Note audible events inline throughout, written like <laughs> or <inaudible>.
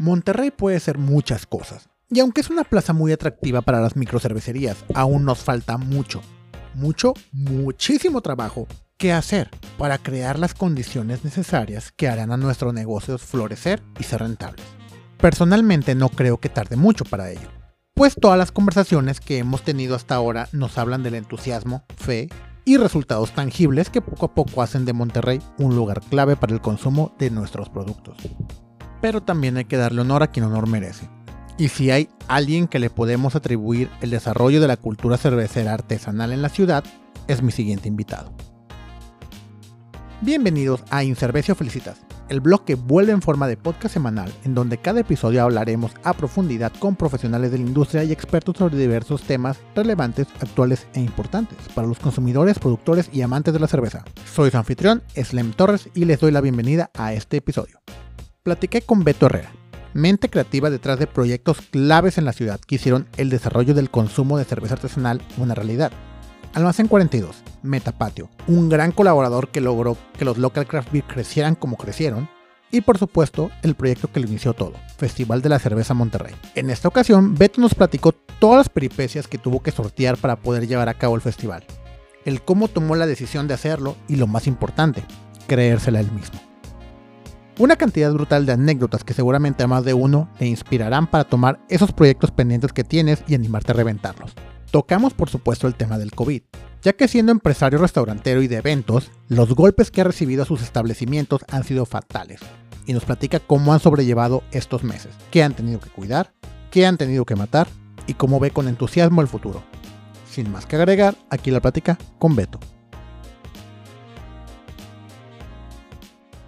Monterrey puede ser muchas cosas, y aunque es una plaza muy atractiva para las microcervecerías, aún nos falta mucho, mucho, muchísimo trabajo que hacer para crear las condiciones necesarias que harán a nuestros negocios florecer y ser rentables. Personalmente no creo que tarde mucho para ello, pues todas las conversaciones que hemos tenido hasta ahora nos hablan del entusiasmo, fe y resultados tangibles que poco a poco hacen de Monterrey un lugar clave para el consumo de nuestros productos pero también hay que darle honor a quien honor merece. Y si hay alguien que le podemos atribuir el desarrollo de la cultura cervecera artesanal en la ciudad, es mi siguiente invitado. Bienvenidos a Incervecio Felicitas, el blog que vuelve en forma de podcast semanal, en donde cada episodio hablaremos a profundidad con profesionales de la industria y expertos sobre diversos temas relevantes, actuales e importantes para los consumidores, productores y amantes de la cerveza. Soy su anfitrión, Slem Torres, y les doy la bienvenida a este episodio platiqué con Beto Herrera, mente creativa detrás de proyectos claves en la ciudad que hicieron el desarrollo del consumo de cerveza artesanal una realidad. Almacén 42, Metapatio, un gran colaborador que logró que los local craft beer crecieran como crecieron, y por supuesto el proyecto que lo inició todo, Festival de la Cerveza Monterrey. En esta ocasión, Beto nos platicó todas las peripecias que tuvo que sortear para poder llevar a cabo el festival, el cómo tomó la decisión de hacerlo y lo más importante, creérsela él mismo. Una cantidad brutal de anécdotas que seguramente a más de uno le inspirarán para tomar esos proyectos pendientes que tienes y animarte a reventarlos. Tocamos por supuesto el tema del COVID, ya que siendo empresario restaurantero y de eventos, los golpes que ha recibido a sus establecimientos han sido fatales, y nos platica cómo han sobrellevado estos meses, qué han tenido que cuidar, qué han tenido que matar y cómo ve con entusiasmo el futuro. Sin más que agregar, aquí la plática con Beto.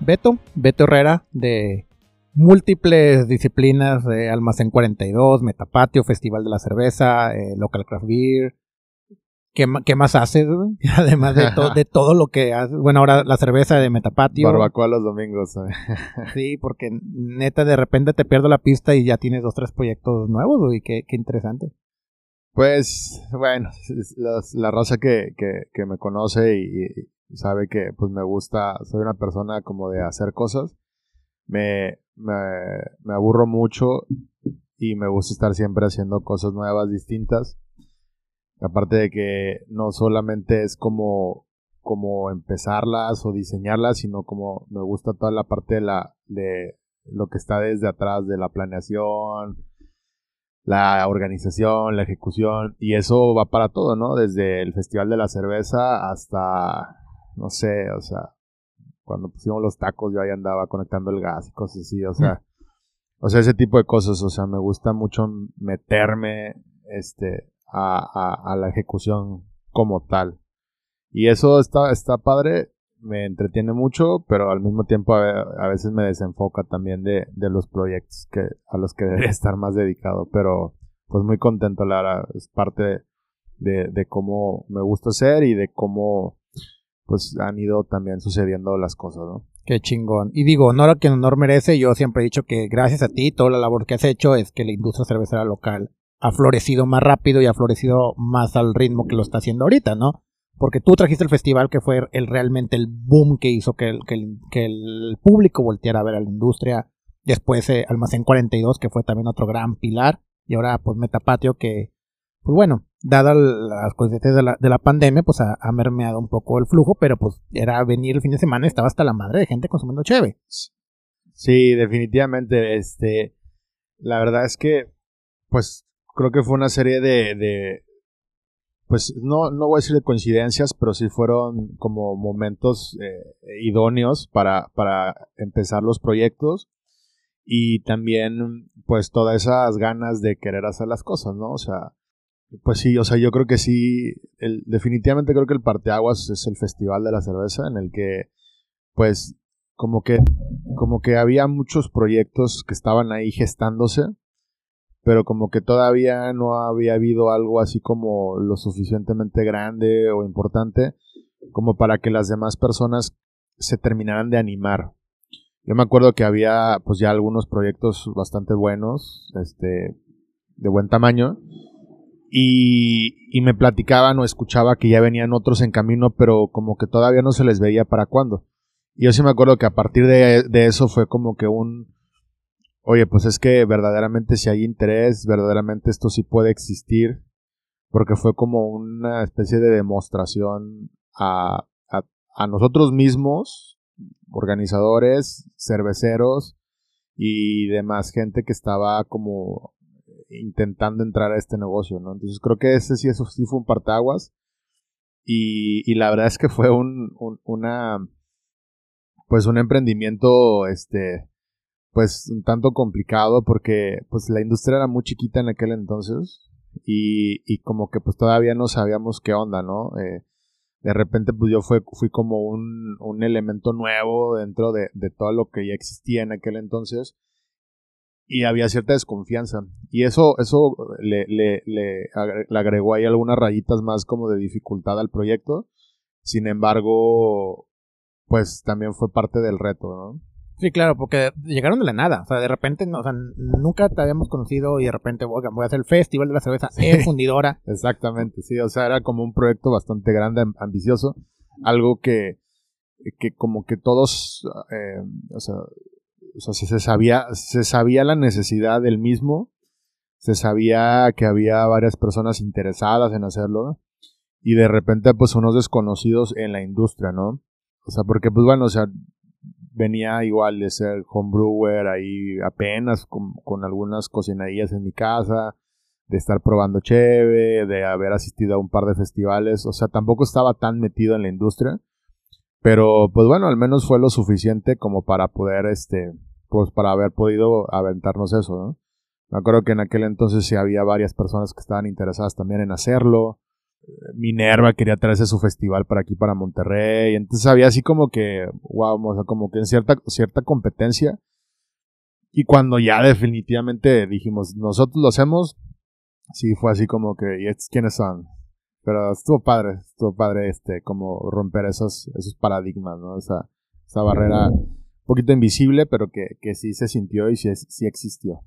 Beto, Beto Herrera, de múltiples disciplinas de Almacén 42, Metapatio, Festival de la Cerveza, eh, Local Craft Beer. ¿Qué, qué más haces, <laughs> Además de, de todo lo que haces. Bueno, ahora la cerveza de Metapatio. Barbacoa los domingos. <laughs> sí, porque neta de repente te pierdo la pista y ya tienes dos, tres proyectos nuevos, güey. Qué, qué interesante. Pues, bueno, la, la raza que, que, que me conoce y, sabe que pues me gusta, soy una persona como de hacer cosas. Me, me, me aburro mucho y me gusta estar siempre haciendo cosas nuevas, distintas. Aparte de que no solamente es como, como empezarlas o diseñarlas, sino como me gusta toda la parte de la, de lo que está desde atrás de la planeación, la organización, la ejecución, y eso va para todo, ¿no? Desde el Festival de la Cerveza hasta no sé, o sea, cuando pusimos los tacos yo ahí andaba conectando el gas y cosas así, o sea, o sea, ese tipo de cosas, o sea, me gusta mucho meterme, este, a, a, la ejecución como tal. Y eso está, está padre, me entretiene mucho, pero al mismo tiempo a, veces me desenfoca también de, de, los proyectos que, a los que <laughs> debería estar más dedicado, pero pues muy contento, Lara, es parte de, de cómo me gusta hacer y de cómo pues han ido también sucediendo las cosas, ¿no? Qué chingón. Y digo, honor a quien honor merece, yo siempre he dicho que gracias a ti, toda la labor que has hecho es que la industria cervecera local ha florecido más rápido y ha florecido más al ritmo que lo está haciendo ahorita, ¿no? Porque tú trajiste el festival que fue el, realmente el boom que hizo que el, que el, público volteara a ver a la industria. Después eh, Almacén 42, que fue también otro gran pilar. Y ahora pues Metapatio, que pues bueno, dada las consecuencias de la, de la pandemia, pues ha, mermeado un poco el flujo, pero pues era venir el fin de semana estaba hasta la madre de gente consumiendo cheve. Sí, definitivamente, este, la verdad es que, pues, creo que fue una serie de, de pues, no, no voy a decir de coincidencias, pero sí fueron como momentos eh, idóneos para, para empezar los proyectos y también, pues, todas esas ganas de querer hacer las cosas, ¿no? O sea, pues sí, o sea, yo creo que sí, el, definitivamente creo que el parteaguas es el festival de la cerveza en el que, pues, como que, como que había muchos proyectos que estaban ahí gestándose, pero como que todavía no había habido algo así como lo suficientemente grande o importante como para que las demás personas se terminaran de animar. Yo me acuerdo que había pues ya algunos proyectos bastante buenos, este, de buen tamaño, y, me platicaban o escuchaba que ya venían otros en camino, pero como que todavía no se les veía para cuándo. Y yo sí me acuerdo que a partir de, eso fue como que un, oye, pues es que verdaderamente si hay interés, verdaderamente esto sí puede existir, porque fue como una especie de demostración a, a nosotros mismos, organizadores, cerveceros y demás gente que estaba como intentando entrar a este negocio, ¿no? Entonces creo que ese sí, eso sí fue un partaguas. Y, la verdad es que fue un, un, una, pues un emprendimiento, este, pues un tanto complicado porque pues la industria era muy chiquita en aquel entonces y, y como que pues todavía no sabíamos qué onda, ¿no? Eh, de repente pues yo fui como un, un elemento nuevo dentro de, de, todo lo que ya existía en aquel entonces y había cierta desconfianza y eso, eso le, le, le, agregó ahí algunas rayitas más como de dificultad al proyecto. Sin embargo, pues también fue parte del reto, ¿no? Sí, claro, porque llegaron de la nada. O sea, de repente, o sea, nunca te habíamos conocido y de repente, oigan, voy a hacer el Festival de la Cerveza en Fundidora. <laughs> Exactamente, sí. O sea, era como un proyecto bastante grande, ambicioso. Algo que, que como que todos, eh, o sea, o sea se, sabía, se sabía la necesidad del mismo. Se sabía que había varias personas interesadas en hacerlo. Y de repente, pues, unos desconocidos en la industria, ¿no? O sea, porque, pues, bueno, o sea, venía igual de ser homebrewer ahí apenas con, con, algunas cocinadillas en mi casa, de estar probando cheve, de haber asistido a un par de festivales, o sea, tampoco estaba tan metido en la industria, pero pues bueno, al menos fue lo suficiente como para poder, este, pues para haber podido aventarnos eso, ¿no? Me acuerdo que en aquel entonces sí había varias personas que estaban interesadas también en hacerlo, Minerva quería traerse su festival para aquí, para Monterrey. Entonces había así como que, wow, o sea, como que en cierta, cierta competencia. Y cuando ya definitivamente dijimos, nosotros lo hacemos, sí fue así como que, ¿y quiénes son? Pero estuvo padre, estuvo padre este, como romper esos, esos paradigmas, ¿no? Esa, esa barrera un poquito invisible, pero que, que sí se sintió y sí, sí existió.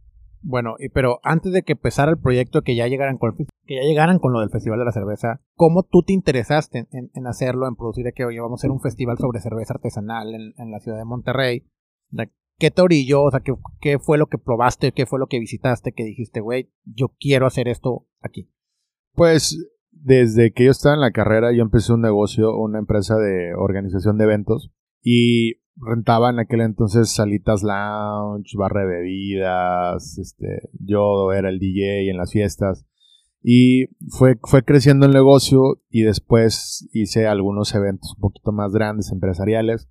Bueno, pero antes de que empezara el proyecto, que ya llegaran con, que ya llegaran con lo del Festival de la Cerveza, ¿cómo tú te interesaste en, hacerlo, en producir de que, oye, vamos a hacer un festival sobre cerveza artesanal en, la ciudad de Monterrey? ¿Qué te orilló? O sea, ¿qué, ¿qué, fue lo que probaste? ¿Qué fue lo que visitaste? Que dijiste, güey, yo quiero hacer esto aquí. Pues desde que yo estaba en la carrera, yo empecé un negocio, una empresa de organización de eventos. Y rentaba en aquel entonces salitas lounge, barra de bebidas, este, yo era el DJ en las fiestas y fue, fue creciendo el negocio y después hice algunos eventos un poquito más grandes, empresariales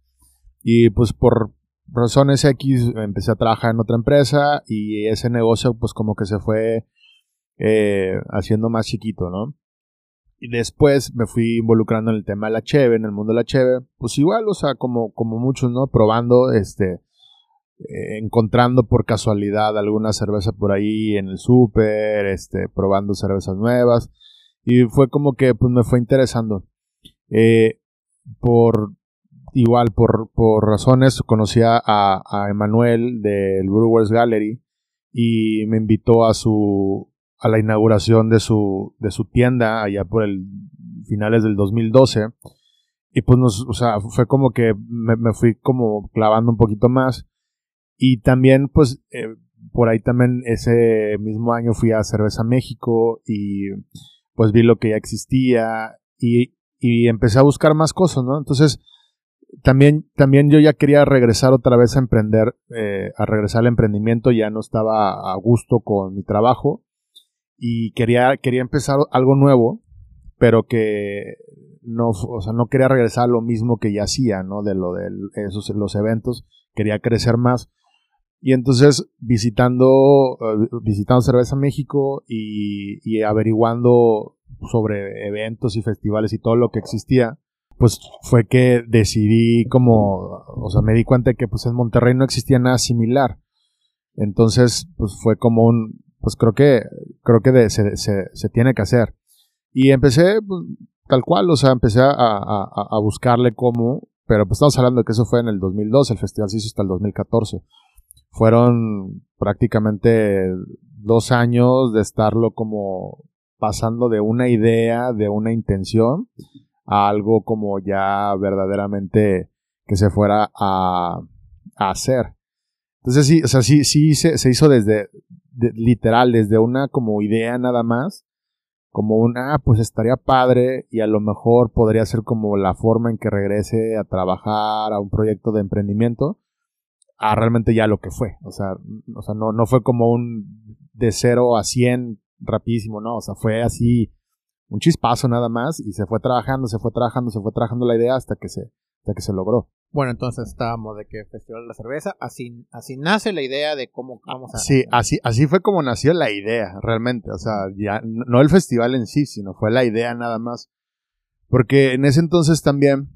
y pues por razones X empecé a trabajar en otra empresa y ese negocio pues como que se fue eh, haciendo más chiquito, ¿no? Y después me fui involucrando en el tema de la cheve, en el mundo de la cheve. Pues igual, o sea, como, como muchos, ¿no? Probando, este, eh, encontrando por casualidad alguna cerveza por ahí en el súper, este, probando cervezas nuevas. Y fue como que, pues me fue interesando. Eh, por, igual, por, por razones, conocí a, a Emanuel del Brewers Gallery y me invitó a su, a la inauguración de su, de su tienda allá por el finales del 2012. Y pues nos, o sea, fue como que me, fui como clavando un poquito más. Y también, pues, eh, por ahí también ese mismo año fui a Cerveza México y pues vi lo que ya existía y, y empecé a buscar más cosas, ¿no? Entonces, también, también yo ya quería regresar otra vez a emprender, eh, a regresar al emprendimiento, ya no estaba a gusto con mi trabajo y quería, quería empezar algo nuevo, pero que no, o sea, no quería regresar a lo mismo que ya hacía, ¿no? De lo de esos, los eventos, quería crecer más. Y entonces, visitando, eh, visitando Cerveza México y, y averiguando sobre eventos y festivales y todo lo que existía, pues fue que decidí como, o sea, me di cuenta de que pues en Monterrey no existía nada similar. Entonces, pues fue como un, pues creo que, creo que se, se, tiene que hacer. Y empecé pues, tal cual, o sea, empecé a, a, buscarle cómo, pero pues estamos hablando de que eso fue en el 2012, el festival se hizo hasta el 2014. Fueron prácticamente dos años de estarlo como pasando de una idea, de una intención, a algo como ya verdaderamente que se fuera a, a hacer. Entonces sí, o sea, sí, sí se, se hizo desde, literal, desde una como idea nada más, como una, ah, pues estaría padre y a lo mejor podría ser como la forma en que regrese a trabajar a un proyecto de emprendimiento, a realmente ya lo que fue. O sea, o sea no, no fue como un de cero a cien rapidísimo, no, o sea, fue así un chispazo nada más y se fue trabajando, se fue trabajando, se fue trabajando la idea hasta que se, hasta que se logró. Bueno, entonces estábamos de que Festival de la Cerveza, así, así nace la idea de cómo vamos a... Sí, así, así fue como nació la idea, realmente, o sea, ya no el festival en sí, sino fue la idea nada más. Porque en ese entonces también,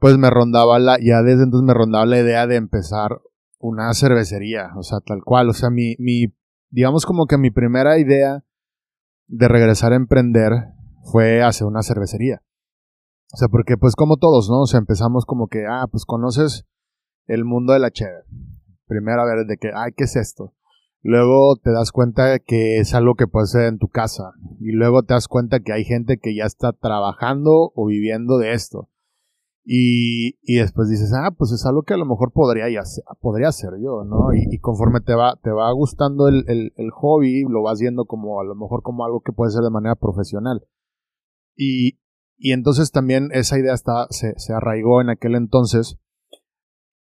pues me rondaba la, ya desde entonces me rondaba la idea de empezar una cervecería, o sea, tal cual, o sea, mi, mi, digamos como que mi primera idea de regresar a emprender fue hacer una cervecería. O sea, porque pues como todos, ¿no? O sea, empezamos como que, ah, pues conoces el mundo de la cheve. Primero a ver de que, ay, ¿qué es esto? Luego te das cuenta que es algo que puedes hacer en tu casa. Y luego te das cuenta que hay gente que ya está trabajando o viviendo de esto. Y, y después dices, ah, pues es algo que a lo mejor podría, hacer, podría hacer yo, ¿no? Y, conforme te va, te va gustando el, el, el hobby, lo vas viendo como a lo mejor como algo que puede ser de manera profesional. Y, y entonces también esa idea está, se, se, arraigó en aquel entonces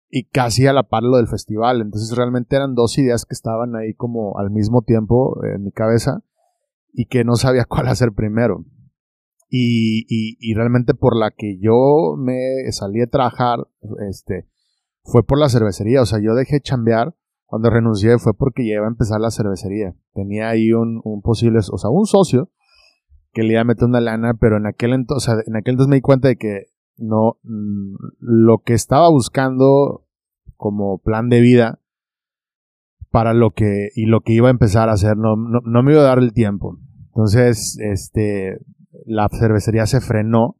y casi a la par lo del festival. Entonces realmente eran dos ideas que estaban ahí como al mismo tiempo en mi cabeza y que no sabía <laughs> cuál hacer primero. Y, y, y realmente por la que yo me salí a trabajar, este, fue por la cervecería. O sea, yo dejé chambear cuando renuncié fue porque ya iba a empezar la cervecería. Tenía ahí un, un posible, o sea, un socio que le iba a meter una lana, pero en aquel entonces, en aquel entonces me di cuenta de que no, mm, lo que estaba buscando como plan de vida para lo que, y lo que iba a empezar a hacer, no, no, me iba a dar el tiempo. Entonces, este, la cervecería se frenó,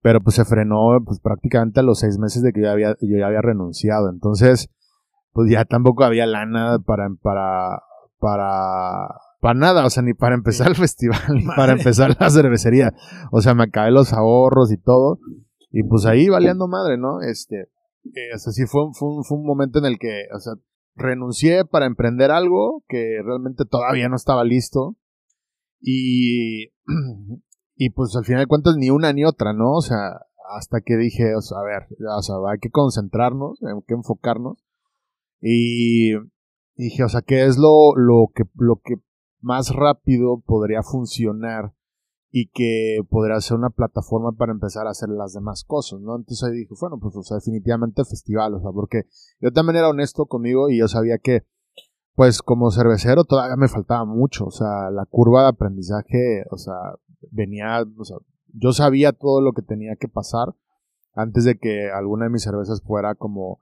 pero pues se frenó pues prácticamente a los seis meses de que yo, había, yo ya había renunciado. Entonces, pues ya tampoco había lana para, para, para para nada, o sea, ni para empezar el festival, ni para empezar la cervecería. O sea, me acabé los ahorros y todo. Y pues ahí valiendo madre, ¿no? Este, eh, o sea, sí fue, fue, un, fue un momento en el que, o sea, renuncié para emprender algo que realmente todavía no estaba listo. Y, <clears throat> y pues al final de cuentas ni una ni otra, ¿no? O sea, hasta que dije, o sea, a ver, o sea, hay que concentrarnos, hay que enfocarnos. Y dije, o sea, ¿qué es lo, lo, que, lo que más rápido podría funcionar y que podría ser una plataforma para empezar a hacer las demás cosas, ¿no? Entonces ahí dije, bueno, pues o sea, definitivamente festival, o sea, porque yo también era honesto conmigo y yo sabía que, pues como cervecero todavía me faltaba mucho, o sea, la curva de aprendizaje, o sea, venía, o sea, yo sabía todo lo que tenía que pasar antes de que alguna de mis cervezas fuera como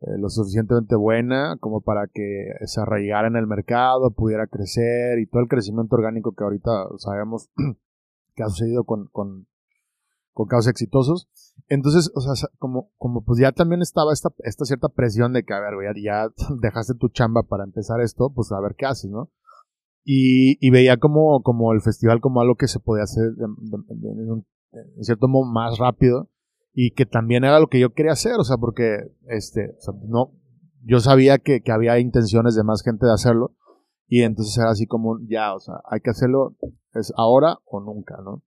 eh, lo suficientemente buena como para que se arraigara en el mercado, pudiera crecer y todo el crecimiento orgánico que ahorita sabemos <clears throat> que ha sucedido con, con, casos exitosos. Entonces, o sea, como, como pues ya también estaba esta, esta cierta presión de que, a ver, ya, <laughs> dejaste tu chamba para empezar esto, pues a ver qué haces, ¿no? Y, veía como, como el festival como algo que se podía hacer en cierto modo más rápido y que también era lo que yo quería hacer, o sea, porque este, no, yo sabía que, que, había intenciones de más gente de hacerlo y entonces era así como, ya, o sea, hay que hacerlo, es ahora o nunca, ¿no?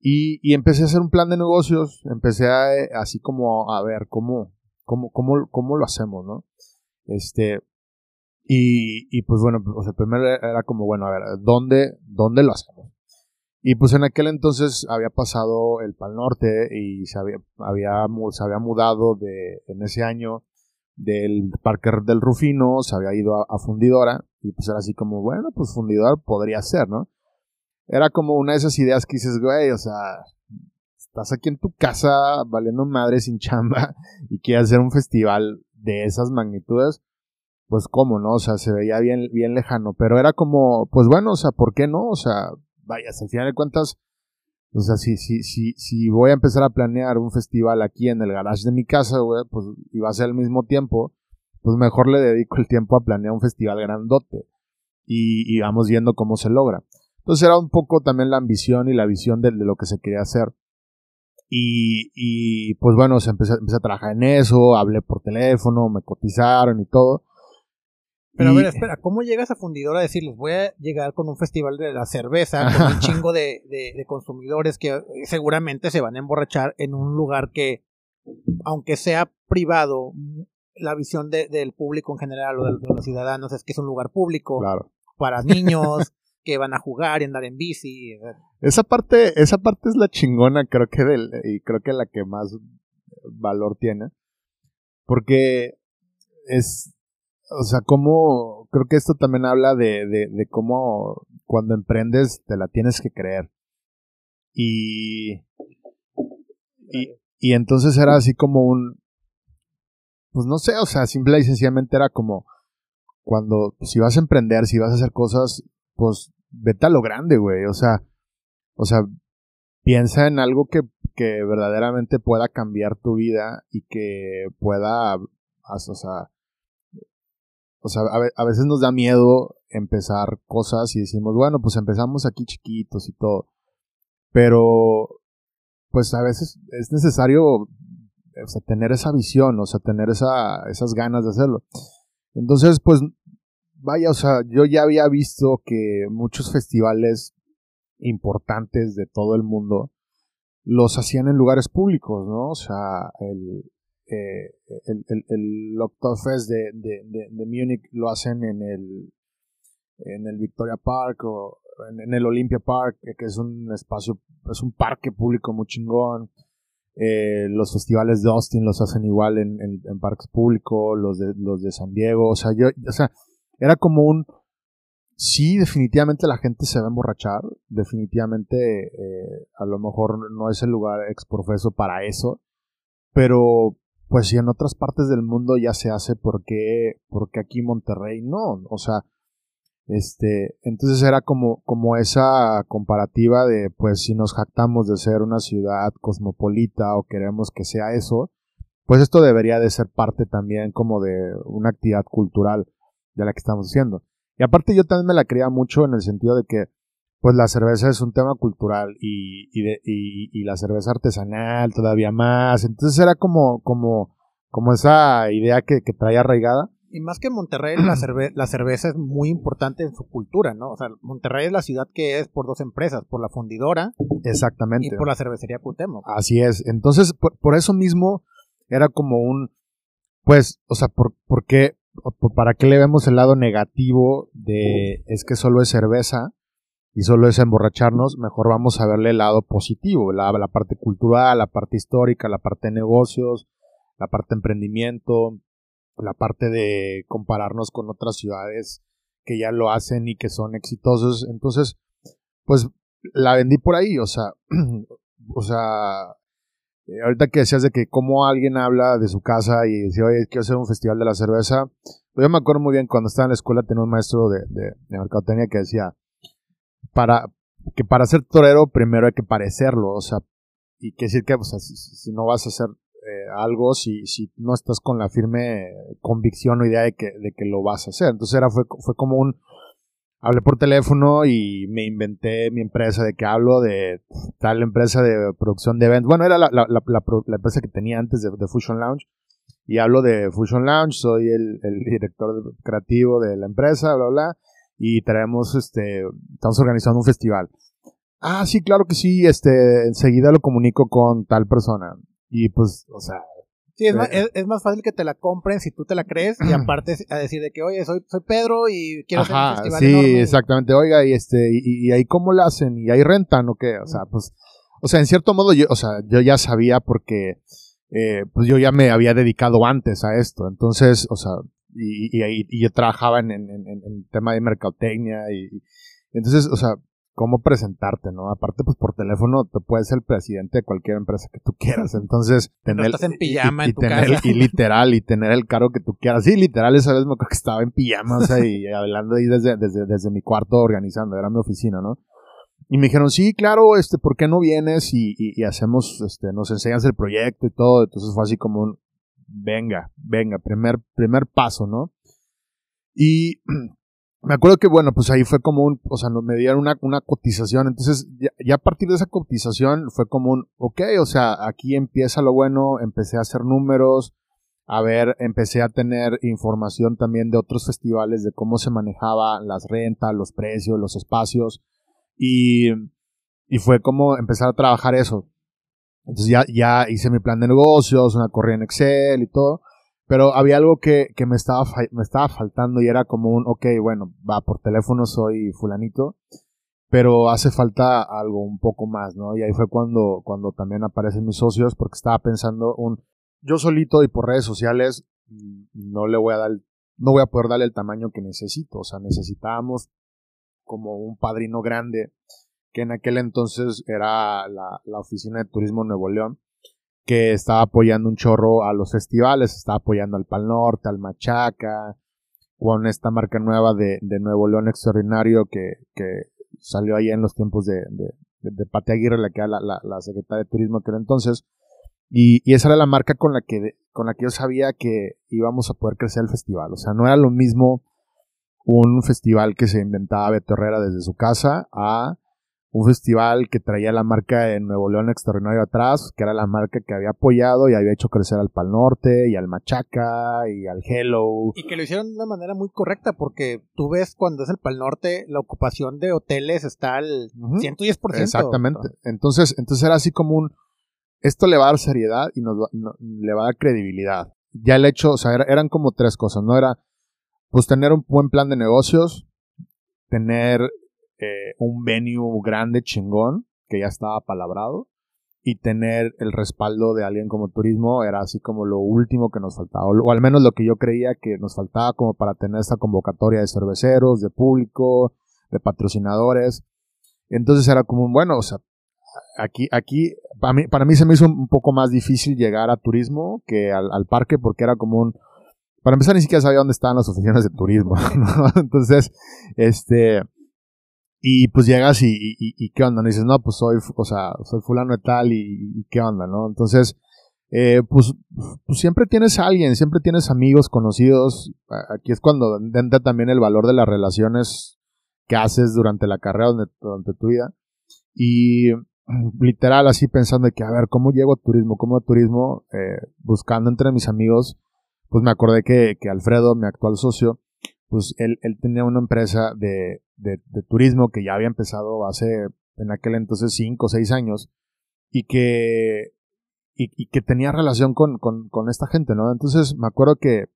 Y, y empecé a hacer un plan de negocios, empecé a, así como a ver cómo, cómo, cómo, cómo lo hacemos, ¿no? Este, y, y pues bueno, o sea, primero era como, bueno, a ver, ¿dónde, dónde lo hacemos? Y pues en aquel entonces había pasado el Pal Norte y se había, había, se había mudado de, en ese año del Parque del Rufino, se había ido a, Fundidora y pues era así como, bueno, pues Fundidora podría ser, ¿no? Era como una de esas ideas que dices, güey, o sea, estás aquí en tu casa valiendo madre sin chamba <laughs> y quieres hacer un festival de esas magnitudes, pues cómo, ¿no? O sea, se veía bien, bien lejano, pero era como, pues bueno, o sea, ¿por qué no? O sea, vaya, al final de cuentas, o sea, si, si, si, si voy a empezar a planear un festival aquí en el garage de mi casa, pues, y va a ser al mismo tiempo, pues mejor le dedico el tiempo a planear un festival grandote. Y, y vamos viendo cómo se logra. Entonces era un poco también la ambición y la visión de, lo que se quería hacer. Y, y pues bueno, se empecé, empecé, a trabajar en eso, hablé por teléfono, me cotizaron y todo. Pero a ver, espera, ¿cómo llegas a fundidora a decirles voy a llegar con un festival de la cerveza, con un chingo de, de, consumidores que seguramente se van a emborrachar en un lugar que, aunque sea privado, la visión del público en general o de, los ciudadanos es que es un lugar público para niños <laughs> que van a jugar y andar en bici. Esa parte, esa parte es la chingona, creo que del, y creo que la que más valor tiene. Porque es, o sea, como, creo que esto también habla de, de, de cómo cuando emprendes te la tienes que creer. Y, y, y entonces era así como un, pues no sé, o sea, simple y sencillamente era como cuando si vas a emprender, si vas a hacer cosas, pues vete a lo grande, güey, o sea, o sea, piensa en algo que, que verdaderamente pueda cambiar tu vida y que pueda, o sea, o sea, a, veces nos da miedo empezar cosas y decimos, bueno, pues empezamos aquí chiquitos y todo. Pero, pues a veces es necesario o sea, tener esa visión, o sea, tener esa, esas ganas de hacerlo. Entonces, pues, vaya, o sea, yo ya había visto que muchos festivales importantes de todo el mundo los hacían en lugares públicos, ¿no? O sea, el, eh, el, el, el Oktoberfest de, de, de, de, Múnich lo hacen en el, en el Victoria Park o en, el Olympia Park, eh, que es un espacio, es un parque público muy chingón. Eh, los festivales de Austin los hacen igual en, en, parques públicos, los de, los de San Diego, o sea, yo, o sea, era como un, sí, definitivamente la gente se va a emborrachar, definitivamente a lo mejor no es el lugar exprofeso para eso, pero pues si en otras partes del mundo ya se hace, ¿por qué, porque aquí Monterrey no? O sea, este, entonces era como, como esa comparativa de, pues si nos jactamos de ser una ciudad cosmopolita o queremos que sea eso, pues esto debería de ser parte también como de una actividad cultural de la que estamos haciendo. Y aparte yo también me la creía mucho en el sentido de que, pues la cerveza es un tema cultural y, y, de, y, y, la cerveza artesanal todavía más. Entonces era como, como, como esa idea que, que traía arraigada. Y más que Monterrey, la, la cerveza es muy importante en su cultura, ¿no? O sea, Monterrey es la ciudad que es por dos empresas, por la fundidora. Exactamente. Y por la cervecería Cuauhtémoc. Así es. Entonces, por, por, eso mismo era como un, pues, o sea, ¿por, por qué, para qué le vemos el lado negativo de es que solo es cerveza? Y solo es emborracharnos, mejor vamos a verle el lado positivo, la, parte cultural, la parte histórica, la parte de negocios, la parte de emprendimiento, la parte de compararnos con otras ciudades que ya lo hacen y que son exitosos. Entonces, pues la vendí por ahí, o sea, <clears throat> o sea, eh, ahorita que decías de que cómo alguien habla de su casa y dice, oye, quiero hacer un festival de la cerveza, pues yo me acuerdo muy bien cuando estaba en la escuela tenía un maestro de, de mercadotecnia que decía, para que para ser torero primero hay que parecerlo, o sea, y que decir que si, no vas a hacer eh, algo si, si no estás con la firme convicción o idea de que, de que lo vas a hacer. Entonces era, fue, fue como un, hablé por teléfono y me inventé mi empresa de que hablo de tal empresa de producción de eventos. Bueno, era la, la, la, empresa que tenía antes de, de, Fusion Lounge. Y hablo de Fusion Lounge, soy el, el director creativo de la empresa, bla, bla y traemos, este, estamos organizando un festival. Ah, sí, claro que sí, este, enseguida lo comunico con tal persona. Y pues, o sea... Sí, es, más, eh, es, más fácil que te la compren si tú te la crees y <clears throat> aparte a decir de que, oye, soy, soy Pedro y quiero hacer un festival Sí, exactamente. Oiga, y este, y, y, ahí cómo lo hacen, y ahí rentan o qué, o sea, pues, o sea, en cierto modo yo, o sea, yo ya sabía porque, eh, pues yo ya me había dedicado antes a esto, entonces, o sea, y, y, y yo trabajaba en, en, en, en, tema de mercadotecnia y, entonces, o sea, cómo presentarte, ¿no? Aparte, pues por teléfono te puedes ser presidente de cualquier empresa que tú quieras. Entonces, tener. estás en pijama y, en tu tener, casa. Y literal, y tener el cargo que tú quieras. Sí, literal, esa vez me acuerdo que estaba en pijama, o sea, y <laughs> hablando ahí desde, desde, desde mi cuarto organizando, era mi oficina, ¿no? Y me dijeron, sí, claro, este, ¿por qué no vienes? Y, y, y hacemos, este, nos enseñas el proyecto y todo. Entonces fue así como un, venga, venga, primer, primer paso, ¿no? Y <clears throat> me acuerdo que, bueno, pues ahí fue como un, o sea, me dieron una, una cotización, entonces ya, a partir de esa cotización fue como un, ok, o sea, aquí empieza lo bueno, empecé a hacer números, a ver, empecé a tener información también de otros festivales, de cómo se manejaban las rentas, los precios, los espacios. Y, y fue como empezar a trabajar eso. Entonces ya, ya hice mi plan de negocios, una corrida en Excel y todo. Pero había algo que, que me, estaba, me estaba faltando y era como un, ok, bueno, va, por teléfono soy fulanito, pero hace falta algo un poco más, ¿no? Y ahí fue cuando, cuando también aparecen mis socios, porque estaba pensando un, yo solito y por redes sociales mm, no le voy a dar, no voy a poder darle el tamaño que necesito, o sea, necesitábamos como un padrino grande, que en aquel entonces era la, la Oficina de Turismo Nuevo León, que estaba apoyando un chorro a los festivales, estaba apoyando al Pal Norte, al Machaca, con esta marca nueva de, de Nuevo León Extraordinario que, que, salió ahí en los tiempos de, de, de Pate Aguirre, la que era la, la, secretaria de Turismo aquel entonces. Y, y, esa era la marca con la, que, con la que yo sabía que íbamos a poder crecer el festival. O sea, no era lo mismo un festival que se inventaba Beto Herrera desde su casa a un festival que traía la marca de Nuevo León Extraordinario atrás, que era la marca que había apoyado y había hecho crecer al Pal Norte y al Machaca y al Hello. Y que lo hicieron de una manera muy correcta, porque tú ves cuando es el Pal Norte, la ocupación de hoteles está al 110%. Exactamente. Entonces, entonces era así como un, esto le va a dar seriedad y nos le va a dar credibilidad. Ya el hecho, o sea, eran como tres cosas, ¿no? Era, pues tener un buen plan de negocios, tener un venue grande, chingón, que ya estaba palabrado, y tener el respaldo de alguien como turismo era así como lo último que nos faltaba, o, al menos lo que yo creía que nos faltaba como para tener esta convocatoria de cerveceros, de público, de patrocinadores. Entonces era como, bueno, o sea, aquí, aquí, para mí, para mí se me hizo un poco más difícil llegar a turismo que al, al parque porque era como un, para empezar ni siquiera sabía dónde estaban las oficinas de turismo, <laughs> ¿no? Entonces, este, y pues llegas y, y, y, qué onda, ¿no? dices, no, pues soy, o sea, soy fulano de tal y, qué onda, ¿no? Entonces, eh, pues, pues, siempre tienes a alguien, siempre tienes amigos, conocidos. Aquí es cuando entra también el valor de las relaciones que haces durante la carrera, durante, tu vida. Y <clears throat> literal, así pensando de que, a ver, ¿cómo llego a turismo? ¿Cómo a turismo? Eh, buscando entre mis amigos, pues me acordé que, que Alfredo, mi actual socio, pues él, él tenía una empresa de, de, turismo que ya había empezado hace en aquel entonces 5 o 6 años y que, y, que tenía relación con, con, esta gente, ¿no? Entonces me acuerdo que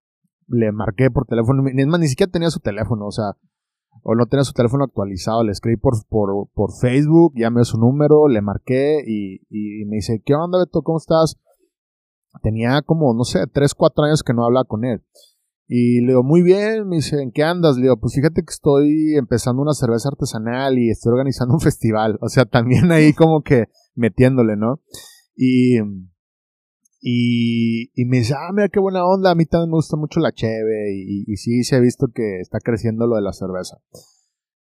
le marqué por teléfono, ni, ni siquiera tenía su teléfono, o sea, o no tenía su teléfono actualizado, le escribí por, por, por Facebook, llamé su número, le marqué y, me dice, ¿qué onda Beto? ¿Cómo estás? Tenía como, no sé, 3, 4 años que no hablaba con él. Y le digo, muy bien, me dice, ¿en qué andas? Le digo, pues fíjate que estoy empezando una cerveza artesanal y estoy organizando un <laughs> festival. O sea, también ahí como que metiéndole, ¿no? Y, y, y me dice, ah, mira qué buena onda, a mí también me gusta mucho la cheve y, y sí se ha visto que está creciendo lo de la cerveza.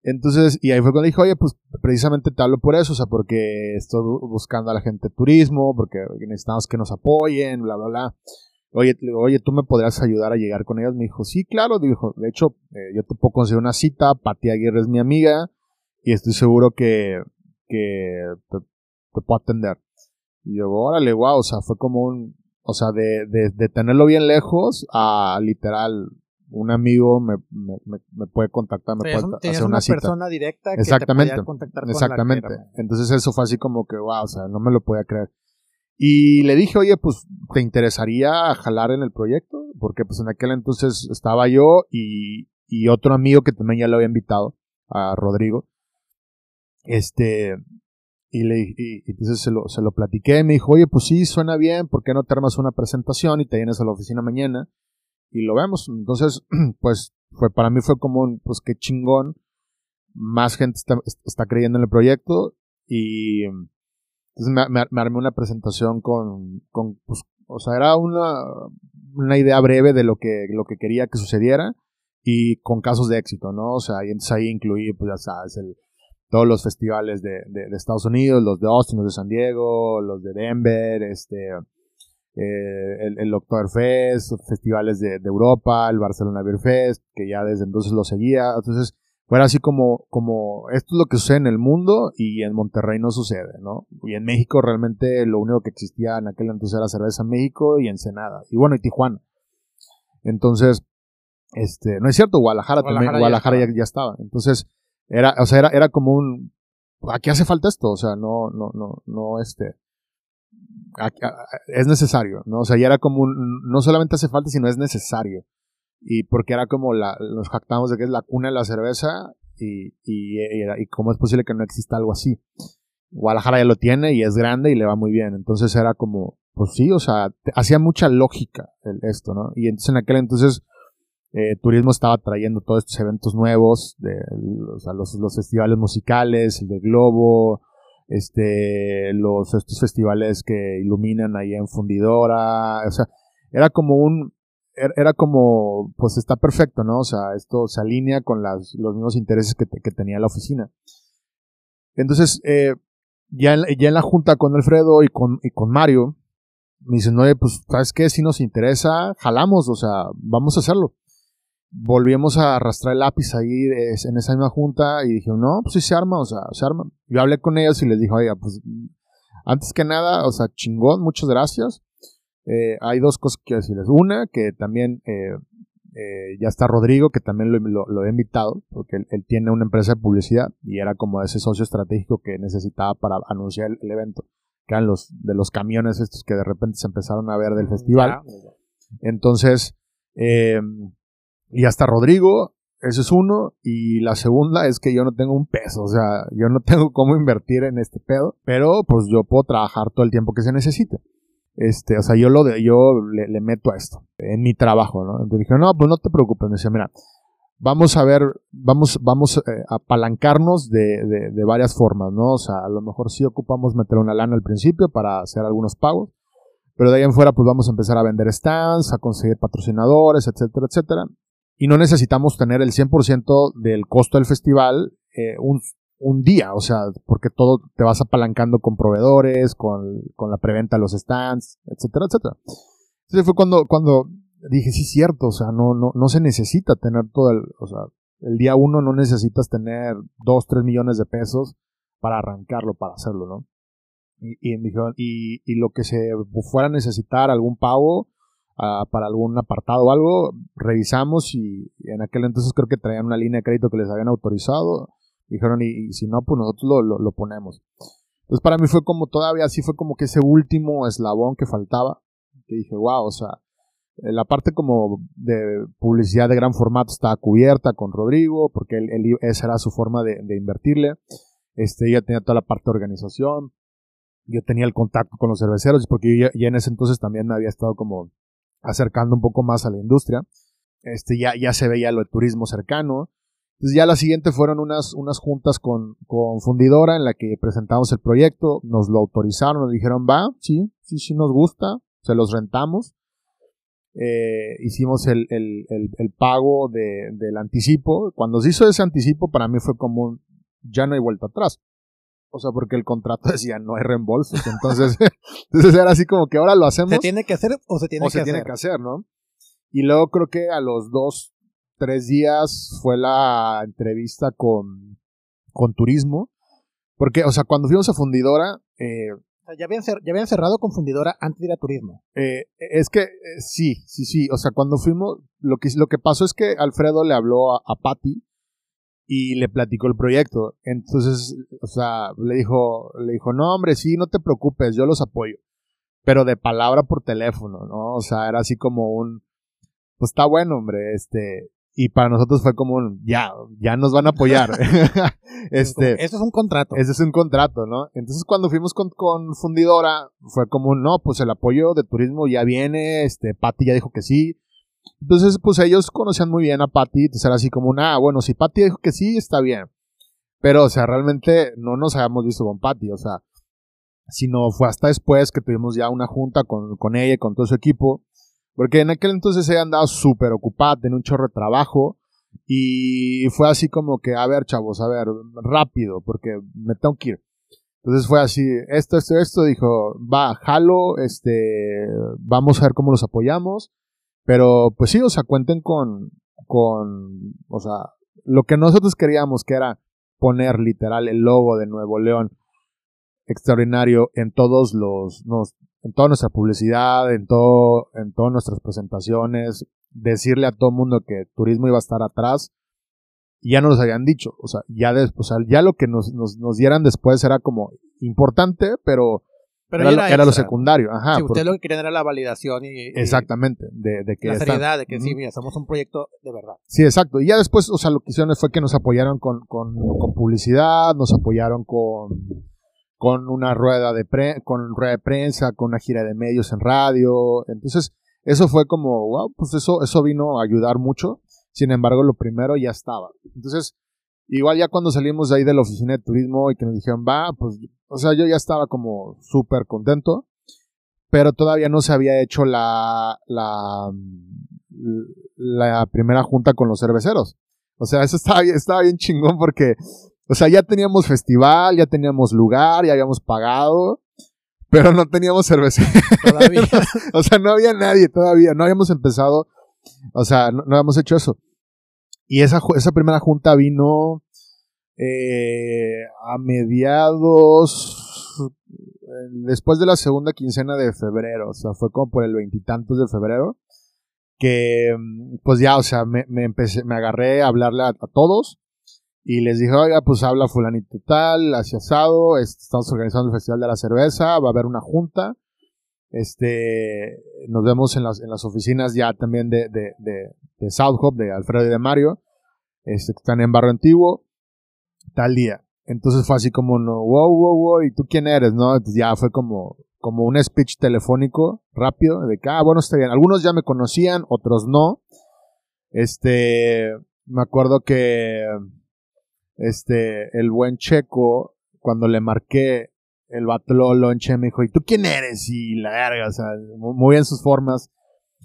Entonces, y ahí fue cuando dije, oye, pues precisamente te hablo por eso, o sea, porque estoy buscando a la gente de turismo, porque necesitamos que nos apoyen, bla, bla, bla oye, oye, ¿tú me podrías ayudar a llegar con ellas? Me dijo, sí, claro, dijo, de hecho, eh, yo te puedo conseguir una cita, Pati Aguirre es mi amiga, y estoy seguro que, que te, puedo atender. Y yo, órale, wow, o sea, fue como un, o sea, de, de, de tenerlo bien lejos a literal, un amigo me, me, me puede contactar, me puede hacer una, una persona directa que exactamente, te contactar Exactamente. Entonces eso fue así como que, wow, o sea, no me lo podía creer. Y le dije, oye, pues, ¿te interesaría jalar en el proyecto? Porque pues en aquel entonces estaba yo y, y otro amigo que también ya lo había invitado, a Rodrigo. Este, y le y, entonces se lo, se lo platiqué y me dijo, oye, pues sí, suena bien, ¿por qué no te armas una presentación y te vienes a la oficina mañana? Y lo vemos. Entonces, <clears throat> pues, fue, para mí fue como, un, pues qué chingón. Más gente está, está creyendo en el proyecto y entonces me, armé una presentación con, con pues, o sea, era una, una idea breve de lo que, lo que quería que sucediera y con casos de éxito, ¿no? O sea, y entonces ahí incluí, pues ya sabes, todos los festivales de, de, de, Estados Unidos, los de Austin, los de San Diego, los de Denver, este, eh, el, el Oktoberfest, festivales de, de, Europa, el Barcelona Beer Fest, que ya desde entonces lo seguía. Entonces, fuera así como, como esto es lo que sucede en el mundo y en Monterrey no sucede, ¿no? Y en México realmente lo único que existía en aquel entonces era cerveza México y Ensenada. Y bueno, y Tijuana. Entonces, este, no es cierto, Guadalajara, también, Guadalajara ya, ya, estaba. Entonces, era, o sea, era, era como un, aquí hace falta esto, o sea, no, no, no, no, este, es necesario, ¿no? O sea, ya era como un, no solamente hace falta, sino es necesario. Y porque era como la, nos jactamos de que es la cuna de la cerveza y, y, y, cómo es posible que no exista algo así. Guadalajara ya lo tiene y es grande y le va muy bien. Entonces era como, pues sí, o sea, hacía mucha lógica el, esto, ¿no? Y entonces en aquel entonces eh, turismo estaba trayendo todos estos eventos nuevos, de, los, los, festivales musicales, el de Globo, este, los, estos festivales que iluminan ahí en Fundidora, o sea, era como un, era como, pues está perfecto, ¿no? O sea, esto se alinea con las, los mismos intereses que, que tenía la oficina. Entonces, eh, ya, en, ya en la junta con Alfredo y con, y con Mario, me dicen, oye, pues, ¿sabes qué? Si nos interesa, jalamos, o sea, vamos a hacerlo volvimos a arrastrar el lápiz ahí en esa misma junta y dije, no, pues sí se arma, o sea, se arma. Yo hablé con ellos y les dije, oiga, pues antes que nada, o sea, chingón, muchas gracias. Eh, hay dos cosas que quiero decirles. Una, que también eh, eh, ya está Rodrigo, que también lo, he invitado, porque él, tiene una empresa de publicidad y era como ese socio estratégico que necesitaba para anunciar el, evento, que eran los de los camiones estos que de repente se empezaron a ver del festival. Entonces, eh, y hasta Rodrigo, ese es uno. Y la segunda es que yo no tengo un peso. O sea, yo no <laughs> tengo cómo invertir en este pedo. Pero pues yo puedo trabajar todo el tiempo que se necesite. Este, o sea, yo lo de, yo le, meto a esto. En mi trabajo, ¿no? Entonces dije, no, pues no te preocupes. Me decía, mira, vamos a ver, vamos, vamos eh, a apalancarnos de, de, varias formas, ¿no? O sea, a lo mejor sí ocupamos meter una lana al principio para hacer algunos pagos, pero de ahí en fuera pues vamos a empezar a vender stands, a conseguir patrocinadores, etcétera, etcétera y no necesitamos tener el 100% del costo del festival eh, un, un, día, o sea, porque todo te vas apalancando con proveedores, con, con la preventa de los stands, etcétera, etcétera. Entonces fue cuando, cuando dije, sí, cierto, o sea, no, no, no se necesita tener todo el, o sea, el día uno no necesitas tener 2, 3 millones de pesos para arrancarlo, para hacerlo, ¿no? Y, y, y, y lo que se fuera a necesitar, algún pago, para algún apartado o algo, revisamos y, en aquel entonces creo que traían una línea de crédito que les habían autorizado. Dijeron, y, si no, pues nosotros lo, lo, ponemos. Entonces para mí fue como todavía así, fue como que ese último eslabón que faltaba. Que dije, wow, o sea, eh, la parte como de publicidad de gran formato estaba cubierta con Rodrigo, porque él, esa era su forma de, de invertirle. Este, ella tenía toda la parte de organización. Yo tenía el contacto con los cerveceros, porque yo ya en ese entonces también me había estado como acercando un poco más a la industria. Este, ya, ya se veía lo de turismo cercano. Entonces ya la siguiente fueron unas, unas juntas con, con Fundidora en la que presentamos el proyecto, nos lo autorizaron, nos dijeron, va, sí, sí, sí nos gusta, se los rentamos. Eh, hicimos el, el, el, pago de, del anticipo. Cuando se hizo ese anticipo, para mí fue como ya no hay vuelta atrás. O sea, porque el contrato <laughs> decía no hay reembolsos. Entonces, <laughs> entonces era así como que ahora lo hacemos. ¿Se tiene que hacer o se tiene o que se tiene que hacer, ¿no? Y luego creo que a los dos, tres días fue la entrevista con, con turismo. Porque, o sea, cuando fuimos a Fundidora, eh, ya habían, ya habían cerrado con fundidora antes de ir a turismo. Eh, es que eh, sí, sí, sí. O sea, cuando fuimos, lo que, lo que pasó es que Alfredo le habló a, a Patty y le platicó el proyecto. Entonces, o sea, le dijo, le dijo, no, hombre, sí, no te preocupes, yo los apoyo. Pero de palabra por teléfono, ¿no? O sea, era así como un, pues está bueno, hombre, este, y para nosotros fue como un, ya, ya nos van a apoyar. <laughs> <laughs> este, eso es un contrato. Ese es un contrato, ¿no? Entonces cuando fuimos con, con Fundidora, fue como un, no, pues el apoyo de turismo ya viene, este, Patti ya dijo que sí, entonces, pues ellos conocían muy bien a Patty, entonces era así como una, ah, bueno, si Patty dijo que sí, está bien. Pero, o sea, realmente no nos habíamos visto con Patty, o sea, sino fue hasta después que tuvimos ya una junta con, con ella y con todo su equipo, porque en aquel entonces ella andaba súper ocupada, tenía un chorro de trabajo, y fue así como que, a ver, chavos, a ver, rápido, porque me tengo que ir. Entonces fue así, esto, esto, esto, dijo, va, jalo, este, vamos a ver cómo los apoyamos. Pero pues sí, o sea, cuenten con, con, o sea, lo que nosotros queríamos que era poner literal el logo de Nuevo León extraordinario en todos los, nos, en toda nuestra publicidad, en todo, en todas nuestras presentaciones, decirle a todo el mundo que turismo iba a estar atrás, ya no nos habían dicho. O sea, ya, después, ya lo que nos, nos, nos, dieran después era como importante, pero, pero era, era, lo secundario. Ajá, sí, ustedes lo que querían era la validación y. exactamente. De, de que la seriedad, de que sí, mira, somos un proyecto de verdad. Sí, exacto. Y ya después, o sea, lo que hicieron fue que nos apoyaron con, con, con publicidad, nos apoyaron con con una rueda de con rueda de prensa, con una gira de medios en radio. Entonces, eso fue como, wow, pues eso, eso vino a ayudar mucho. Sin embargo, lo primero ya estaba. Entonces, igual ya cuando salimos ahí de la oficina de turismo y que nos dijeron, va, pues, o sea, yo ya estaba como súper contento, pero todavía no se había hecho la, la, la primera junta con los cerveceros. O sea, eso estaba, estaba bien chingón porque o sea, ya teníamos festival, ya teníamos lugar, ya habíamos pagado, pero no teníamos cerveza. Todavía. <laughs> o sea, no había nadie todavía, no habíamos empezado, o sea, no, habíamos hecho eso. Y esa, esa primera junta vino eh, a mediados, después de la segunda quincena de febrero, o sea, fue como por el veintitantos de febrero, que pues ya, o sea, me, me empecé, me agarré a hablarle a todos y les dije, oiga, pues habla fulanito tal, hacia asado, estamos organizando el Festival de la Cerveza, va a haber una junta, este, nos vemos en las, en las oficinas ya también de, de, de, de South Hop, de Alfredo y de Mario, este, que están en Barro Antiguo, tal día. Entonces fue así como, no, wow, wow, wow, ¿y tú quién eres? ¿No? Entonces ya fue como, como un speech telefónico rápido, de que, ah, bueno, está bien. Algunos ya me conocían, otros no. Este, me acuerdo que este, el buen Checo, cuando le marqué, el vato lo lonche, me dijo, ¿y tú quién eres? Y la verga, o sea, muy en sus formas.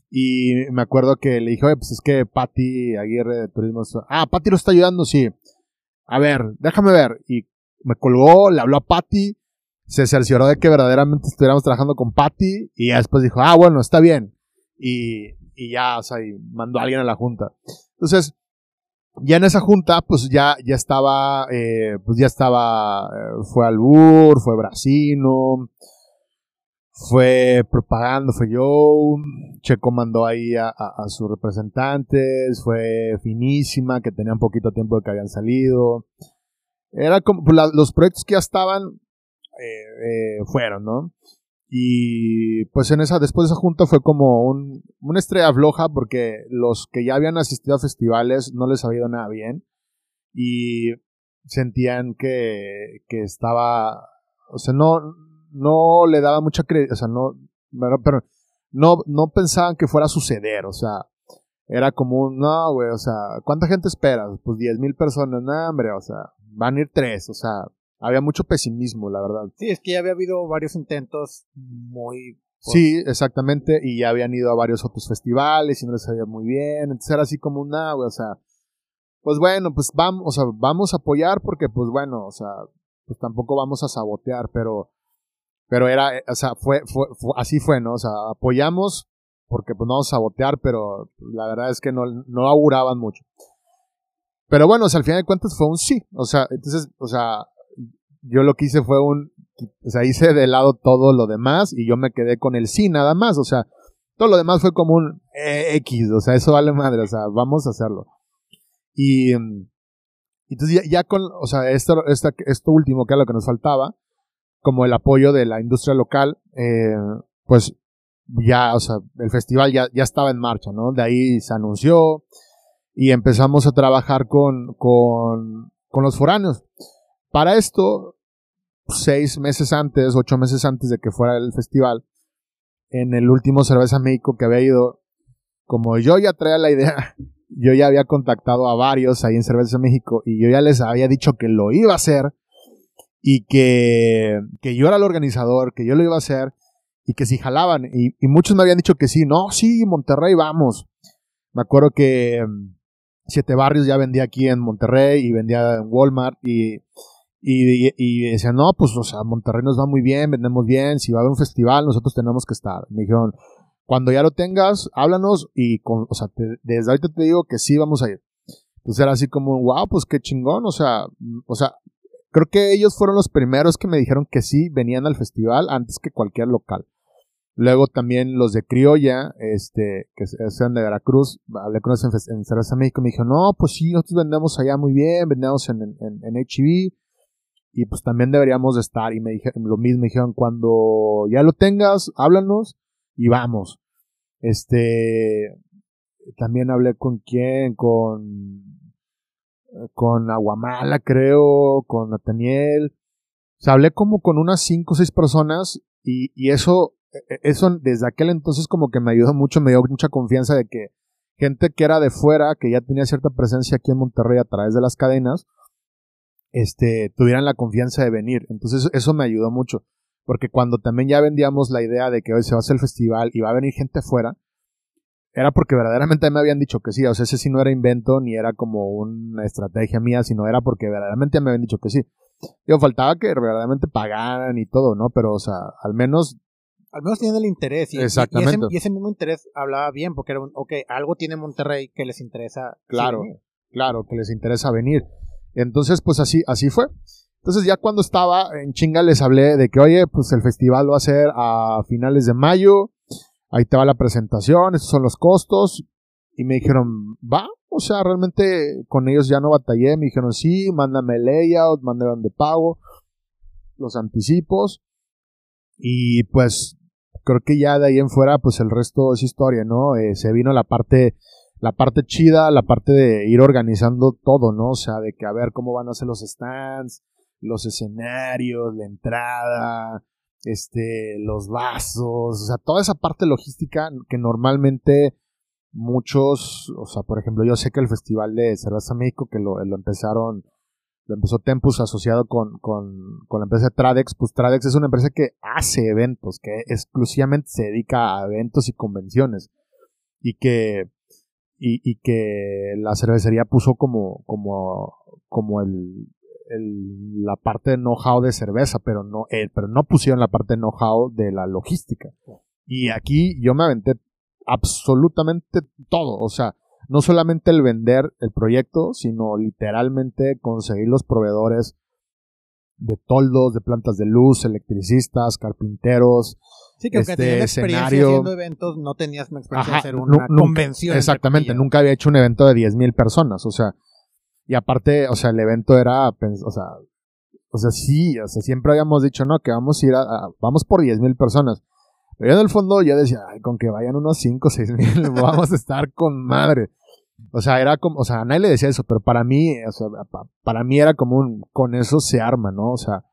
Y me acuerdo que le dije, oye, pues es que Patti Aguirre de Turismo. Ah, Patti lo está ayudando, sí. A ver, déjame ver. Y me colgó, le habló a Patti, se cercioró de que verdaderamente estuviéramos trabajando con Patti. Y después dijo, ah, bueno, está bien. Y, y ya, o sea, y mandó a alguien a la junta. Entonces, ya en esa junta, pues ya, ya estaba, eh, pues ya estaba, eh, fue Albur, fue Brasino, fue propaganda, fue yo, Checo mandó ahí a, sus representantes, fue Finísima, que tenían poquito tiempo de que habían salido. Era como, pues, los proyectos que ya estaban, eh, fueron, ¿no? Y pues en esa, después de esa junta fue como un, una estrella floja porque los que ya habían asistido a festivales no les había ido nada bien. Y sentían que, que estaba, o sea, no, no le daba mucha credibilidad, o sea, no, pero no, no pensaban que fuera a suceder, o sea, era como un, no, güey, o sea, ¿cuánta gente esperas? Pues 10 mil personas, no, hombre, o sea, van a ir tres, o sea, había mucho pesimismo, la verdad. Sí, es que ya había habido varios intentos muy... Sí, exactamente, y ya habían ido a varios otros festivales y no les sabía muy bien, entonces era así como una, o sea, pues bueno, pues vamos, o sea, vamos a apoyar porque pues bueno, o sea, pues tampoco vamos a sabotear, pero, pero era, o sea, fue, fue, así fue, ¿no? O sea, apoyamos porque pues no vamos a sabotear, pero la verdad es que no, no auguraban mucho. Pero bueno, o sea, al final de cuentas fue un sí, o sea, entonces, o sea, yo lo que hice fue un, o sea, hice de lado todo lo demás y yo me quedé con el sí nada más, o sea, todo lo demás fue como un eh, X, o sea, eso vale madre, o sea, vamos a hacerlo. Y mm, entonces ya, con, o sea, esto, esto último que era lo que nos faltaba, como el apoyo de la industria local, eh, pues ya, o sea, el festival ya, ya estaba en marcha, ¿no? De ahí se anunció y empezamos a trabajar con, con, con los foráneos. Para esto, seis meses antes, ocho meses antes de que fuera el festival, en el último Cerveza México que había ido, como yo ya traía la idea, <laughs> yo ya había contactado a varios ahí en Cerveza México y yo ya les había dicho que lo iba a hacer y que, que yo era el organizador, que yo lo iba a hacer y que si jalaban. Y, y muchos me habían dicho que sí, no, sí, Monterrey, vamos. Me acuerdo que mm, Siete Barrios ya vendía aquí en Monterrey y vendía en Walmart y y, y, decían, no, pues, o sea, Monterrey nos va muy bien, vendemos bien, si va a haber un festival, nosotros tenemos que estar. Me dijeron, cuando ya lo tengas, háblanos y, o sea, desde ahorita te digo que sí vamos a ir. Entonces era así como, wow, pues qué chingón, o sea, o sea, creo que ellos fueron los primeros que me dijeron que sí venían al festival antes que cualquier local. Luego también los de Criolla, este, que sean de Veracruz, hablé con ellos en, Cerveza México, me dijo, no, pues sí, nosotros vendemos allá muy bien, vendemos en, en, en HB, y pues también deberíamos de estar, y me dijeron lo mismo, me dijeron, cuando ya lo tengas, háblanos, y vamos. Este, también hablé con quién, con, con Aguamala, creo, con Nathaniel, o sea, hablé como con unas cinco o seis personas, y, y eso e, e, eso desde aquel entonces como que me ayudó mucho, me dio mucha confianza de que gente que era de fuera, que ya tenía cierta presencia aquí en Monterrey a través de las cadenas, este, tuvieran la confianza de venir. Entonces eso me ayudó mucho, porque cuando también ya vendíamos la idea de que hoy se va a hacer el festival y va a venir gente fuera, era porque verdaderamente me habían dicho que sí, o sea, ese sí no era invento ni era como una estrategia mía, sino era porque verdaderamente me habían dicho que sí. Yo faltaba que verdaderamente pagaran y todo, ¿no? Pero, o sea, al menos al menos tienen el interés. Y, Exactamente. Y ese, mismo interés hablaba bien, porque era un, ok, algo tiene Monterrey que les interesa. Claro, claro, que les interesa venir. Entonces, pues así, así fue. Entonces ya cuando estaba en chinga les hablé de que, oye, pues el festival va a ser a finales de mayo, ahí te va la presentación, estos son los costos. Y me dijeron, va, o sea, realmente con ellos ya no batallé. Me dijeron, sí, mándame el layout, mándame de pago, los anticipos. Y pues creo que ya de ahí en fuera, pues el resto es historia, ¿no? Eh, se vino la parte, la parte chida, la parte de ir organizando todo, ¿no? O sea, de que a ver cómo van a ser los stands, los escenarios, la entrada, este, los vasos, o sea, toda esa parte logística que normalmente muchos, o sea, por ejemplo, yo sé que el Festival de Cerveza México, que lo, lo empezaron lo empezó Tempus asociado con, con, con, la empresa Tradex. Pues Tradex es una empresa que hace eventos, que exclusivamente se dedica a eventos y convenciones. Y que, y, y que la cervecería puso como, como, como el, el, la parte de know-how de cerveza, pero no, eh, pero no pusieron la parte de know-how de la logística. Y aquí yo me aventé absolutamente todo. O sea, no solamente el vender el proyecto, sino literalmente conseguir los proveedores de toldos, de plantas de luz, electricistas, carpinteros. Sí, que aunque este, escenario. haciendo eventos, no tenías una experiencia de hacer una convención. Exactamente, nunca había hecho un evento de 10.000 personas, o sea, y aparte, o sea, el evento era, o sea, o sea, sí, o sea, siempre habíamos dicho, no, que vamos a ir a, vamos por 10.000 personas. Pero yo en el fondo yo decía, ay, con que vayan unos 5 o 6 mil, <laughs> vamos a estar con madre. O sea, era como, o sea, a nadie le decía eso, pero para mí, o sea, para mí era como un, con eso se arma, ¿no? O sea,